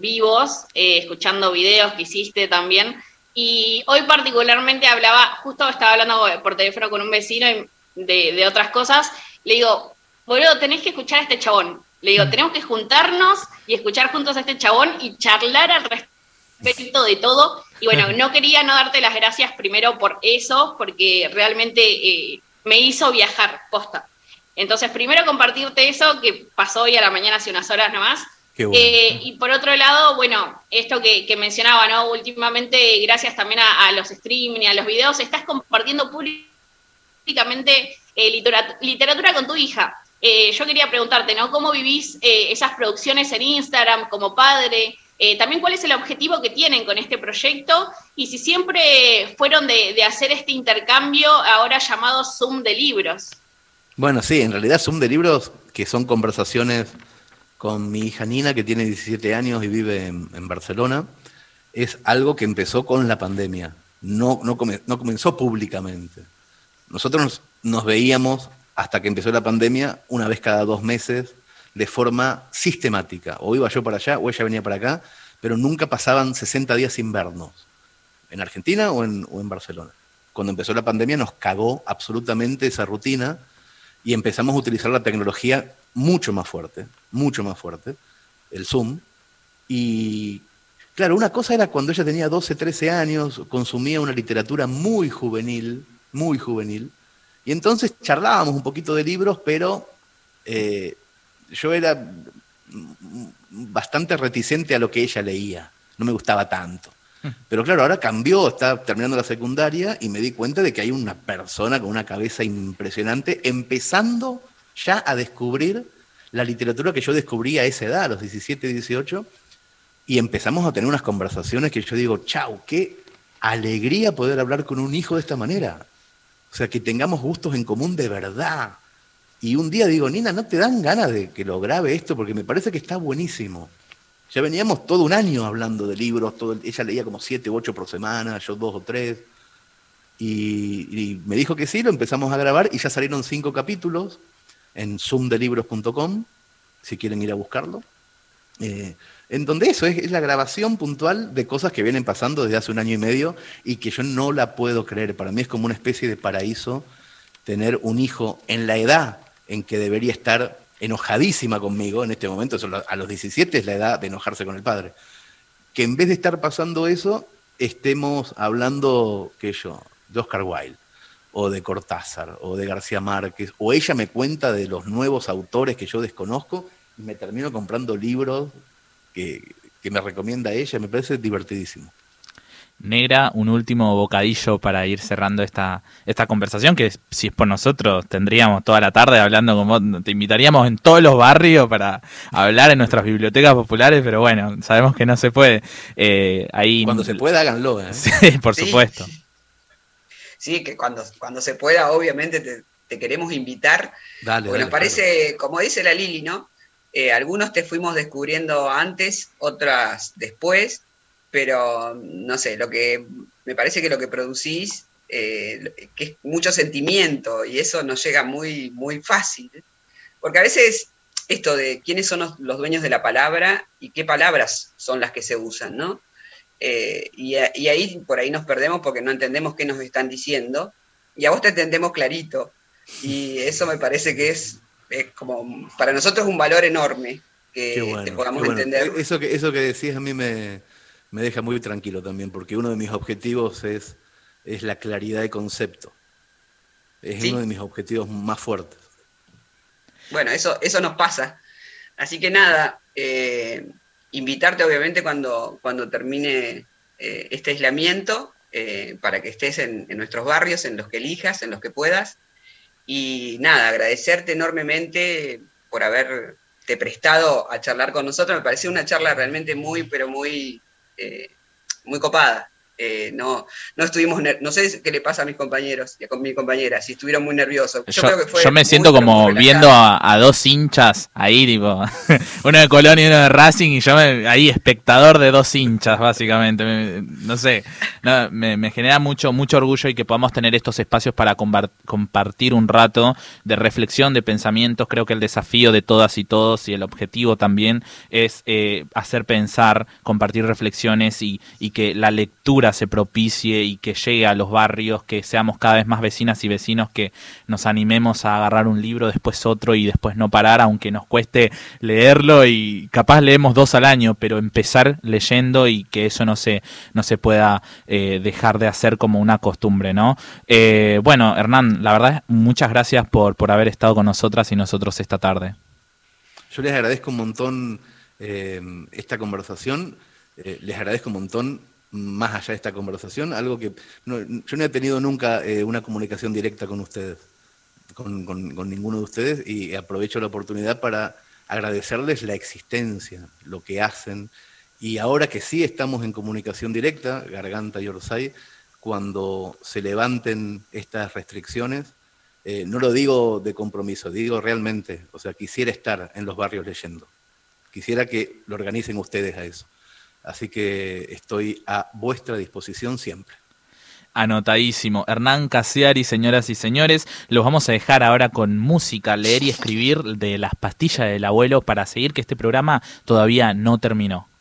vivos, escuchando videos que hiciste también. Y hoy particularmente hablaba, justo estaba hablando por teléfono con un vecino de, de otras cosas, le digo, boludo, tenés que escuchar a este chabón. Le digo, tenemos que juntarnos y escuchar juntos a este chabón y charlar al respecto de todo. Y bueno, no quería no darte las gracias primero por eso, porque realmente eh, me hizo viajar, posta. Entonces, primero compartirte eso, que pasó hoy a la mañana hace unas horas nomás. Eh, y por otro lado, bueno, esto que, mencionaba, ¿no? Últimamente, gracias también a, los streaming, a los videos, estás compartiendo públicamente eh, literatura, con tu hija. Eh, yo quería preguntarte, ¿no? ¿Cómo vivís esas producciones en Instagram como padre? también cuál es el objetivo que tienen con este proyecto y si siempre fueron de, hacer este intercambio ahora llamado Zoom de libros. Bueno, sí, en realidad Zoom de libros, que son conversaciones con mi hija Nina, que tiene 17 años y vive en, Barcelona, es algo que empezó con la pandemia, no, no, comenzó públicamente. Nosotros nos, veíamos hasta que empezó la pandemia una vez cada dos meses de forma sistemática. O iba yo para allá o ella venía para acá, pero nunca pasaban 60 días sin vernos, en Argentina o en, o en Barcelona. Cuando empezó la pandemia nos cagó absolutamente esa rutina y empezamos a utilizar la tecnología mucho más fuerte, mucho más fuerte, el Zoom. Y claro, una cosa era cuando ella tenía 12, 13 años, consumía una literatura muy juvenil, muy juvenil, y entonces charlábamos un poquito de libros, pero eh, yo era bastante reticente a lo que ella leía, no me gustaba tanto. Pero claro, ahora cambió, está terminando la secundaria y me di cuenta de que hay una persona con una cabeza impresionante empezando ya a descubrir la literatura que yo descubrí a esa edad, a los 17, 18, y empezamos a tener unas conversaciones que yo digo, chau, qué alegría poder hablar con un hijo de esta manera. O sea, que tengamos gustos en común de verdad. Y un día digo, Nina, ¿no te dan ganas de que lo grabe esto? Porque me parece que está buenísimo. Ya veníamos todo un año hablando de libros, ella leía como siete u ocho por semana, yo dos o tres. Y, y me dijo que sí, lo empezamos a grabar y ya salieron cinco capítulos en zoomdelibros.com, si quieren ir a buscarlo. Eh, en donde eso es, la grabación puntual de cosas que vienen pasando desde hace un año y medio y que yo no la puedo creer. Para mí es como una especie de paraíso tener un hijo en la edad en que debería estar enojadísima conmigo en este momento, a los 17 es la edad de enojarse con el padre, que en vez de estar pasando eso, estemos hablando, que yo, de Oscar Wilde, o de Cortázar, o de García Márquez, o ella me cuenta de los nuevos autores que yo desconozco y me termino comprando libros que, me recomienda ella, me parece divertidísimo. Negra, un último bocadillo para ir cerrando esta, esta conversación, que si es por nosotros tendríamos toda la tarde hablando con vos, te invitaríamos en todos los barrios para hablar en nuestras bibliotecas populares, pero bueno, sabemos que no se puede. Eh, ahí... Cuando se pueda, háganlo. ¿eh? Sí, por supuesto. Sí, que cuando, cuando se pueda, obviamente te, queremos invitar. Dale, porque nos parece, como dice la Lili, ¿no? Eh, algunos te fuimos descubriendo antes, otras después, pero no sé, lo que me parece que lo que producís, eh, que es mucho sentimiento y eso nos llega muy, muy fácil. Porque a veces esto de quiénes son los, dueños de la palabra y qué palabras son las que se usan, ¿no? Eh, y, ahí por ahí nos perdemos porque no entendemos qué nos están diciendo, y a vos te entendemos clarito. Y eso me parece que es, como, para nosotros un valor enorme que te podamos entender. Eso que, eso que decís a mí me, deja muy tranquilo también, porque uno de mis objetivos es, es la claridad de concepto. Es uno de mis objetivos más fuertes. Bueno, eso, eso nos pasa. Así que nada, eh, invitarte obviamente cuando, cuando termine eh, este aislamiento, eh, para que estés en, nuestros barrios, en los que elijas, en los que puedas. Y nada, agradecerte enormemente por haberte prestado a charlar con nosotros. Me pareció una charla realmente muy, pero muy, eh, muy copada. Eh, no, no estuvimos, no sé qué le pasa a mis compañeros y a mi compañera, si estuvieron muy nerviosos. Yo, me siento como viendo a, dos hinchas ahí, tipo, uno de Colón y uno de Racing, y yo ahí espectador de dos hinchas, básicamente. no sé, me, genera mucho, mucho orgullo y que podamos tener estos espacios para compartir un rato de reflexión, de pensamientos. Creo que el desafío de todas y todos y el objetivo también es eh, hacer pensar, compartir reflexiones y, y que la lectura se propicie y que llegue a los barrios, que seamos cada vez más vecinas y vecinos, que nos animemos a agarrar un libro, después otro y después no parar, aunque nos cueste leerlo y capaz leemos dos al año, pero empezar leyendo y que eso no se, no se pueda eh, dejar de hacer como una costumbre, ¿no? Eh, bueno, Hernán, la verdad, muchas gracias por, por haber estado con nosotras y nosotros esta tarde. Yo les agradezco un montón eh, esta conversación, les agradezco un montón más allá de esta conversación, algo que yo no he tenido nunca eh, una comunicación directa con ustedes, con ninguno de ustedes, y aprovecho la oportunidad para agradecerles la existencia, lo que hacen, y ahora que sí estamos en comunicación directa, Garganta y Orsay, cuando se levanten estas restricciones, eh, no lo digo de compromiso, digo realmente, o sea, quisiera estar en los barrios leyendo. Quisiera que lo organicen ustedes a eso. Así que estoy a vuestra disposición siempre. Anotadísimo. Hernán Casiari, señoras y señores, los vamos a dejar ahora con música, leer y escribir de las pastillas del abuelo para seguir que este programa todavía no terminó.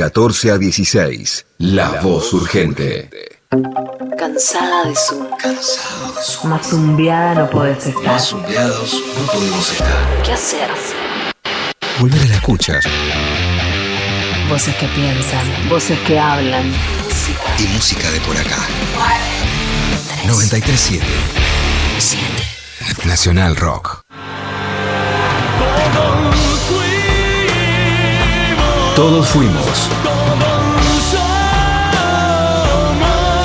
14 a 16. La, voz urgente. Cansada de Zoom. Más zumbiada no podés estar. Más zumbiados no podemos estar. ¿Qué hacer? Volver a la escucha. Voces que piensan. Voces que hablan. Y música de por acá. 937. Nacional Rock. Todos fuimos.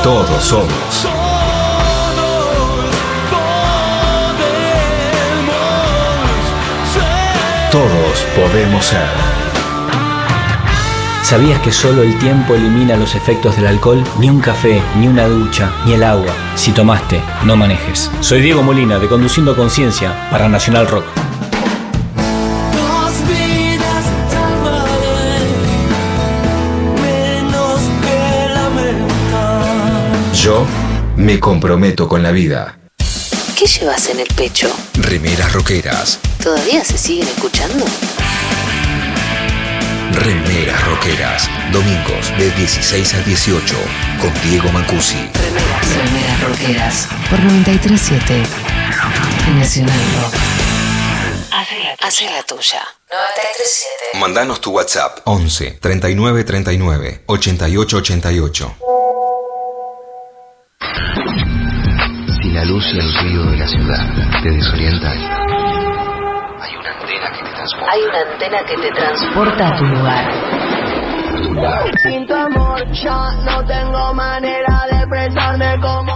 Todos somos. Todos podemos ser. ¿Sabías que solo el tiempo elimina los efectos del alcohol? Ni un café, ni una ducha, ni el agua. Si tomaste, no manejes. Soy Diego Molina de Conduciendo Conciencia para Nacional Rock. Yo me comprometo con la vida. ¿Qué llevas en el pecho? Remeras roqueras. ¿Todavía se siguen escuchando? Remeras roqueras. Domingos de 16 a 18. Con Diego Mancusi. Remeras rockeras. Por 937 Nacional Rock. Hace la tuya. 937. Mandanos tu WhatsApp 11 39 39 88 88. Y el ruido de la ciudad. Te desorientan, Hay una antena que te transporta. A tu lugar. Sin tu amor ya no tengo manera de expresarme como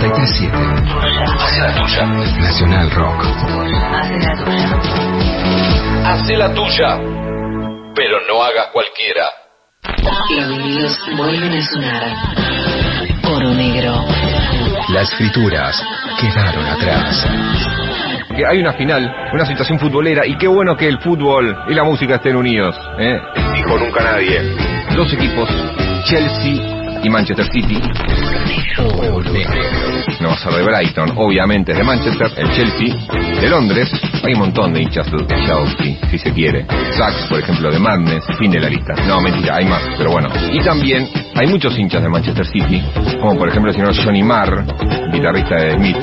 937 Hace la tuya. Nacional Rock. Hace la tuya. Hace la tuya. Pero no hagas cualquiera. Los vuelven a sonar. Oro negro. Las frituras quedaron atrás. que hay una final, una situación futbolera, y qué bueno que el fútbol y la música estén unidos, ¿eh? Dijo nunca nadie. Dos equipos, Chelsea y Manchester City. No va a ser de Brighton, obviamente es de Manchester, el Chelsea, de Londres, hay un montón de hinchas del Chelsea, si se quiere. Sax, por ejemplo, de Madness, fin de la lista. No, mentira, hay más, pero bueno. Y también hay muchos hinchas de Manchester City, como por ejemplo el señor Johnny Marr, guitarrista de Smith.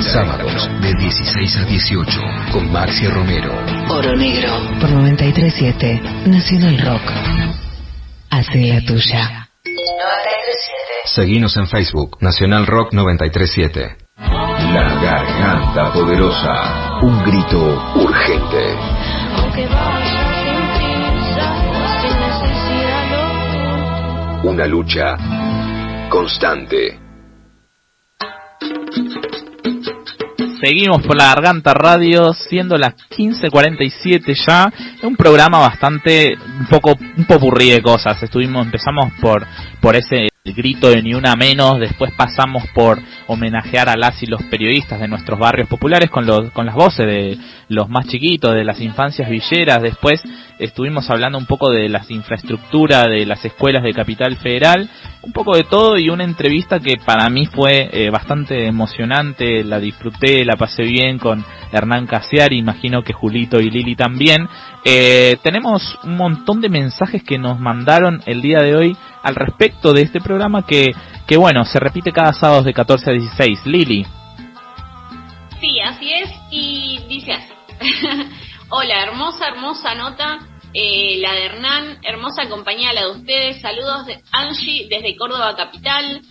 Sábados de 16 a 18 con Marcia Romero. Oro negro. Por 937 Nacional Rock. Hace la tuya. 937. Seguinos en Facebook, Nacional Rock 937. La garganta poderosa. Un grito urgente. Una lucha constante. Seguimos por la Garganta Radio, siendo las 15.47 ya, un programa bastante, un poco, un popurrí de cosas. Estuvimos, empezamos por, por ese grito de ni una menos, después pasamos por homenajear a las y los periodistas de nuestros barrios populares con los, con las voces de los más chiquitos, de las infancias villeras, después estuvimos hablando un poco de las infraestructuras de las escuelas de Capital Federal, un poco de todo y una entrevista que para mí fue eh, bastante emocionante, la disfruté, la pasé bien con Hernán Casiari, imagino que Julito y Lili también. Eh, tenemos un montón de mensajes que nos mandaron el día de hoy al respecto de este programa que, que bueno, se repite cada sábado de 14 a 16. Lili. Sí, así es, y dice así. Hola, hermosa, hermosa nota, eh, la de Hernán, hermosa compañía la de ustedes, saludos de Angie desde Córdoba Capital.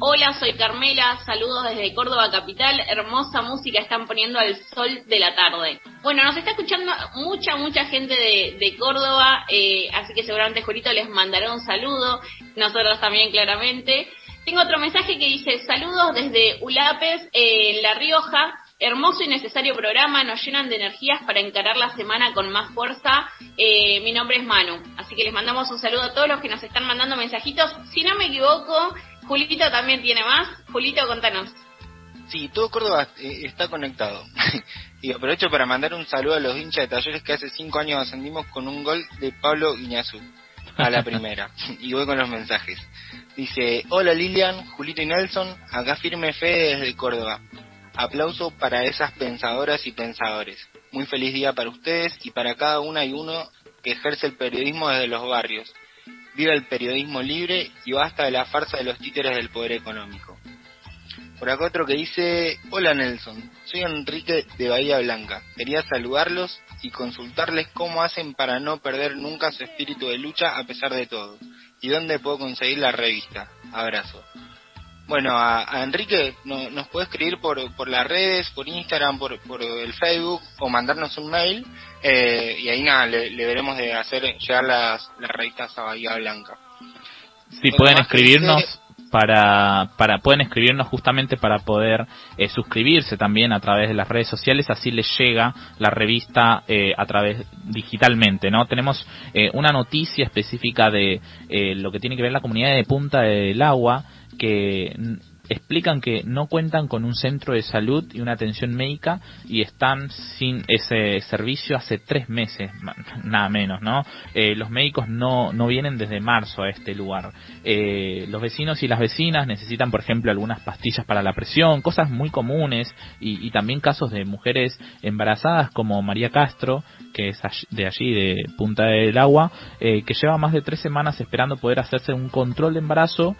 Hola, soy Carmela, saludos desde Córdoba Capital, hermosa música están poniendo al sol de la tarde. Bueno, nos está escuchando mucha, mucha gente de, de Córdoba, eh, así que seguramente Julito les mandará un saludo, nosotros también claramente. Tengo otro mensaje que dice, saludos desde Ulapes, eh, en La Rioja, hermoso y necesario programa, nos llenan de energías para encarar la semana con más fuerza. Eh, mi nombre es Manu, así que les mandamos un saludo a todos los que nos están mandando mensajitos. Si no me equivoco, Julito también tiene más. Julito, contanos. Sí, todo Córdoba eh, está conectado. y aprovecho para mandar un saludo a los hinchas de talleres que hace cinco años ascendimos con un gol de Pablo Iñazú a la primera. y voy con los mensajes. Dice, hola Lilian, Julito y Nelson, acá firme fe desde Córdoba. Aplauso para esas pensadoras y pensadores. Muy feliz día para ustedes y para cada una y uno que ejerce el periodismo desde los barrios. Viva el periodismo libre y basta de la farsa de los títeres del poder económico. Por acá otro que dice, hola Nelson, soy Enrique de Bahía Blanca. Quería saludarlos y consultarles cómo hacen para no perder nunca su espíritu de lucha a pesar de todo. ¿Y dónde puedo conseguir la revista? Abrazo. Bueno, a, a Enrique no- nos puede escribir por, por las redes, por Instagram, por, por el Facebook o mandarnos un mail eh, y ahí nada, le, le veremos de hacer llegar las, las revistas a Bahía Blanca. Otro pueden que escribirnos para, para pueden escribirnos justamente para poder eh, suscribirse también a través de las redes sociales, así les llega la revista eh, a través digitalmente, ¿no? Tenemos eh, una noticia específica de eh, lo que tiene que ver la comunidad de Punta del Agua que explican que no cuentan con un centro de salud y una atención médica y están sin ese servicio hace tres meses, nada menos, ¿no? Eh, los médicos no, no vienen desde marzo a este lugar. Eh, los vecinos y las vecinas necesitan, por ejemplo, algunas pastillas para la presión, cosas muy comunes y, y también casos de mujeres embarazadas como María Castro, que es de allí, de Punta del Agua, eh, que lleva más de tres semanas esperando poder hacerse un control de embarazo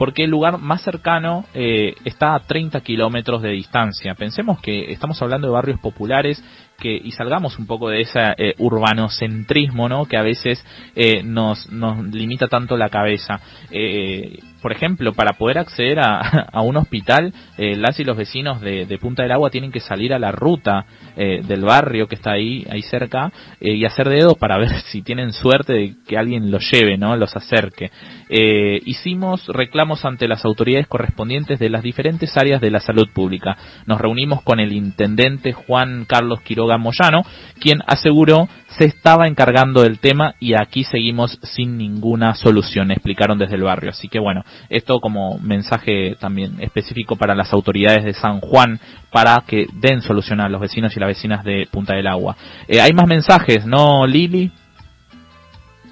porque el lugar más cercano eh, está a 30 kilómetros de distancia. Pensemos que estamos hablando de barrios populares que y salgamos un poco de ese eh, urbanocentrismo, ¿no? Que a veces eh, nos limita tanto la cabeza. Eh, por ejemplo, para poder acceder a, un hospital, eh, las y los vecinos de, Punta del Agua tienen que salir a la ruta eh, del barrio que está ahí ahí cerca eh, y hacer dedos para ver si tienen suerte de que alguien los lleve, ¿no? Los acerque. Hicimos reclamos ante las autoridades correspondientes de las diferentes áreas de la salud pública. Nos reunimos con el intendente Juan Carlos Quiroga Moyano, quien aseguró se estaba encargando del tema y aquí seguimos sin ninguna solución, explicaron desde el barrio. Así que bueno, esto como mensaje también específico para las autoridades de San Juan para que den solución a los vecinos y las vecinas de Punta del Agua. Eh, hay más mensajes, ¿no, Lili?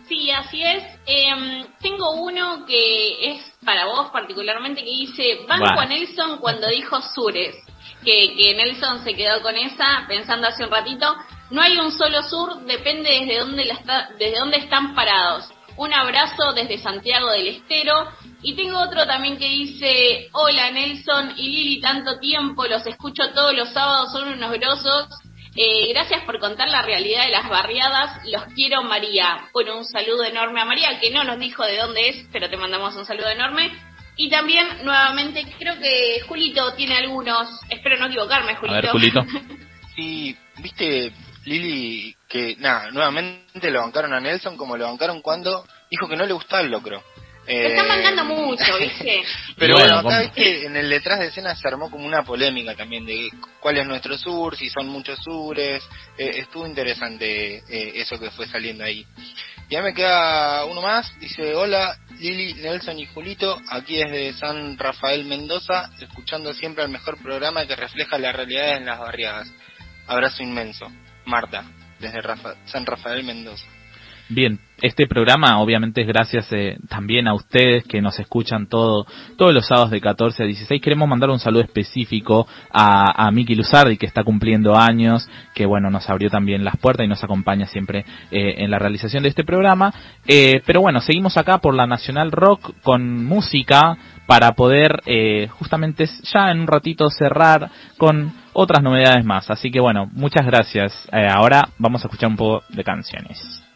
Sí, así es. Em, tengo uno que es para vos particularmente que dice Banco Bueno. a Nelson cuando dijo Sures. Que, que Nelson se quedó con esa pensando hace un ratito. No hay un solo sur, depende desde dónde, la está, desde dónde están parados. Un abrazo desde Santiago del Estero. Y tengo otro también que dice, hola Nelson y Lili, tanto tiempo, los escucho todos los sábados, son unos grosos. Eh, gracias por contar la realidad de las barriadas. Los quiero, María. Bueno, un saludo enorme a María, que no nos dijo de dónde es, pero te mandamos un saludo enorme. Y también, nuevamente, creo que Julito tiene algunos. Espero no equivocarme, Julito. A ver, Julito. Sí, viste, Lili, que nada, nuevamente lo bancaron a Nelson como lo bancaron cuando dijo que no le gustaba el locro. Eh, Te están mandando mucho, ¿viste? Pero Y bueno, bueno, acá ¿cómo? viste, en el detrás de escena se armó como una polémica también de cuál es nuestro sur, si son muchos sures. Eh, estuvo interesante eh, eso que fue saliendo ahí. Ya me queda uno más. Dice: Hola, Lili, Nelson y Julito. Aquí desde San Rafael Mendoza, escuchando siempre el mejor programa que refleja la realidad en las barriadas. Abrazo inmenso. Marta, desde Rafa- San Rafael Mendoza. Bien, este programa obviamente es gracias eh, también a ustedes que nos escuchan todo, todos los sábados de 14 a 16. Queremos mandar un saludo específico a, a Miki Luzardi que está cumpliendo años, que bueno, nos abrió también las puertas y nos acompaña siempre eh, en la realización de este programa. Eh, pero bueno, seguimos acá por la Nacional Rock con música para poder eh, justamente ya en un ratito cerrar con otras novedades más. Así que bueno, muchas gracias. Eh, ahora vamos a escuchar un poco de canciones.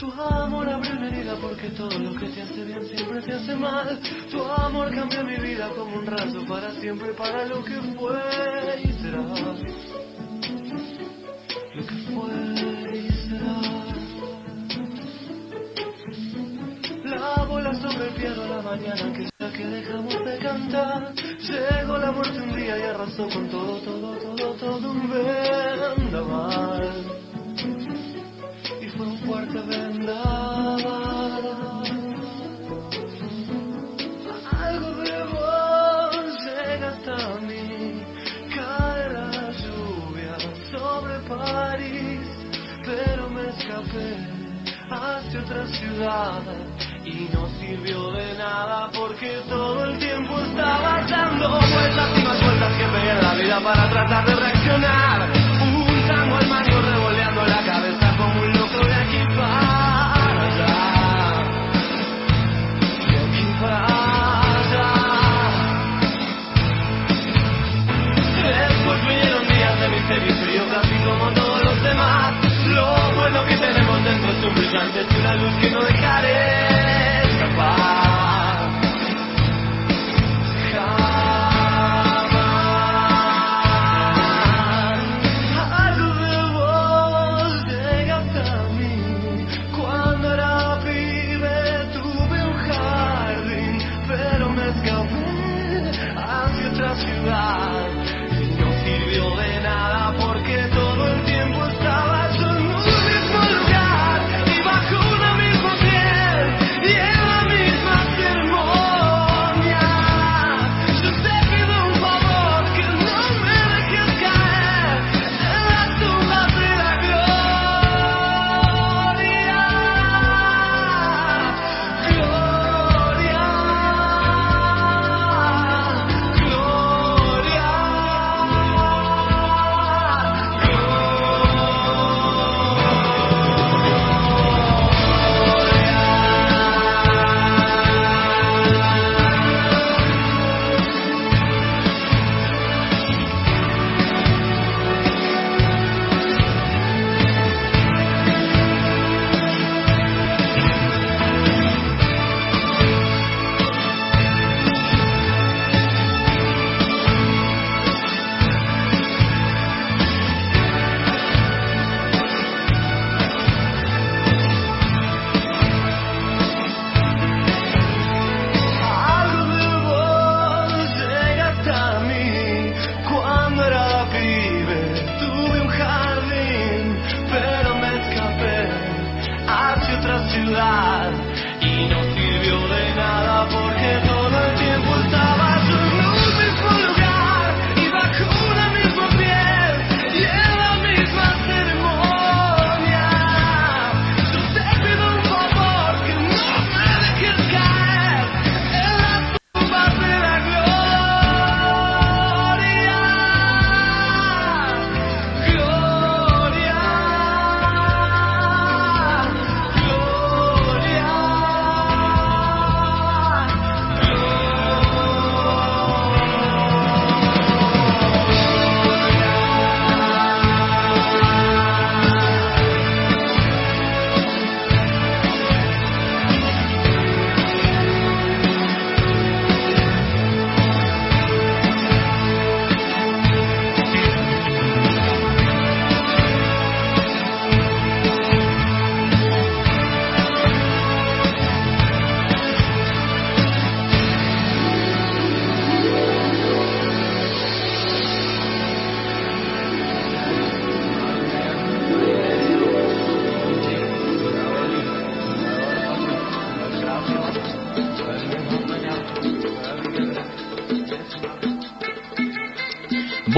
Tu amor abrió una herida porque todo lo que te hace bien siempre te hace mal. Tu amor cambió mi vida como un rato para siempre, para lo que fue y será. Lo que fue y será. La bola sobre el piano a la mañana que ya que dejamos de cantar. Llegó la muerte un día y arrasó con todo, todo, todo, todo un vendaval fuerte vendaval. Algo de vos llega hasta mí, cae la lluvia sobre París, pero me escapé hacia otra ciudad y no sirvió de nada porque todo el tiempo estaba dando vueltas y más vueltas que en la vida para tratar de reaccionar. Un tango al manio misterio y yo casi como todos los demás. Lo bueno que tenemos dentro es un brillante, es una luz que no dejaré escapar.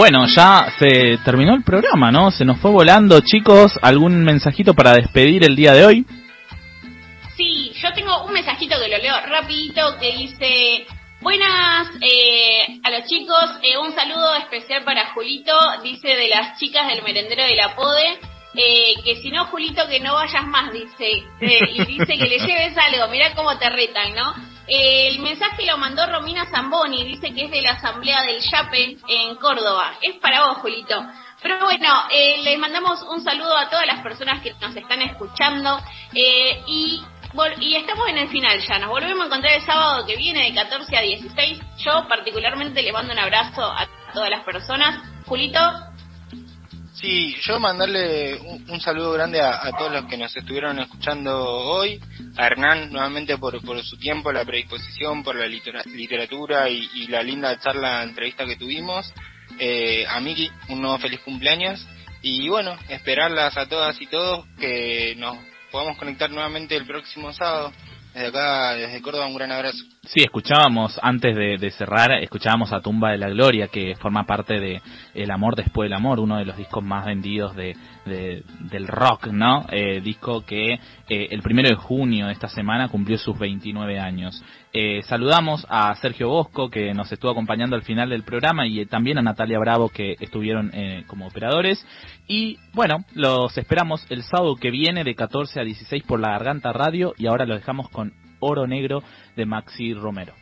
Bueno, ya se terminó el programa, ¿no? Se nos fue volando, chicos. ¿Algún mensajito para despedir el día de hoy? Sí, yo tengo un mensajito que lo leo rapidito que dice, buenas eh, a los chicos, eh, un saludo especial para Julito, dice de las chicas del merendero de la PODE, eh, que si no Julito que no vayas más, dice, eh, y dice que le lleves algo, mirá cómo te retan, ¿no? El mensaje lo mandó Romina Zamboni, dice que es de la asamblea del Yape en Córdoba, es para vos Julito. Pero bueno, eh, les mandamos un saludo a todas las personas que nos están escuchando eh, y estamos en el final ya, nos volvemos a encontrar el sábado que viene de 14 a 16. Yo particularmente le mando un abrazo a todas las personas. Julito, Sí, yo mandarle un, saludo grande a, todos los que nos estuvieron escuchando hoy, a Hernán nuevamente por, por su tiempo, la predisposición, por la litera- literatura y, y la linda charla, entrevista que tuvimos, eh, a Miki un nuevo feliz cumpleaños. Y bueno, esperarlas a todas y todos que nos podamos conectar nuevamente el próximo sábado. Desde acá, desde Córdoba, un gran abrazo. Sí, escuchábamos, antes de, de cerrar, escuchábamos a Tumba de la Gloria, que forma parte de El Amor Después del Amor, uno de los discos más vendidos de, de- del rock, ¿no? Eh, disco que eh, el primero de junio de esta semana cumplió sus 29 años. Eh, saludamos a Sergio Bosco, que nos estuvo acompañando al final del programa, y eh, también a Natalia Bravo, que estuvieron como operadores. Y bueno, los esperamos el sábado que viene de 14 a 16 por la Garganta Radio, y ahora los dejamos con Oro Negro de Maxi Romero.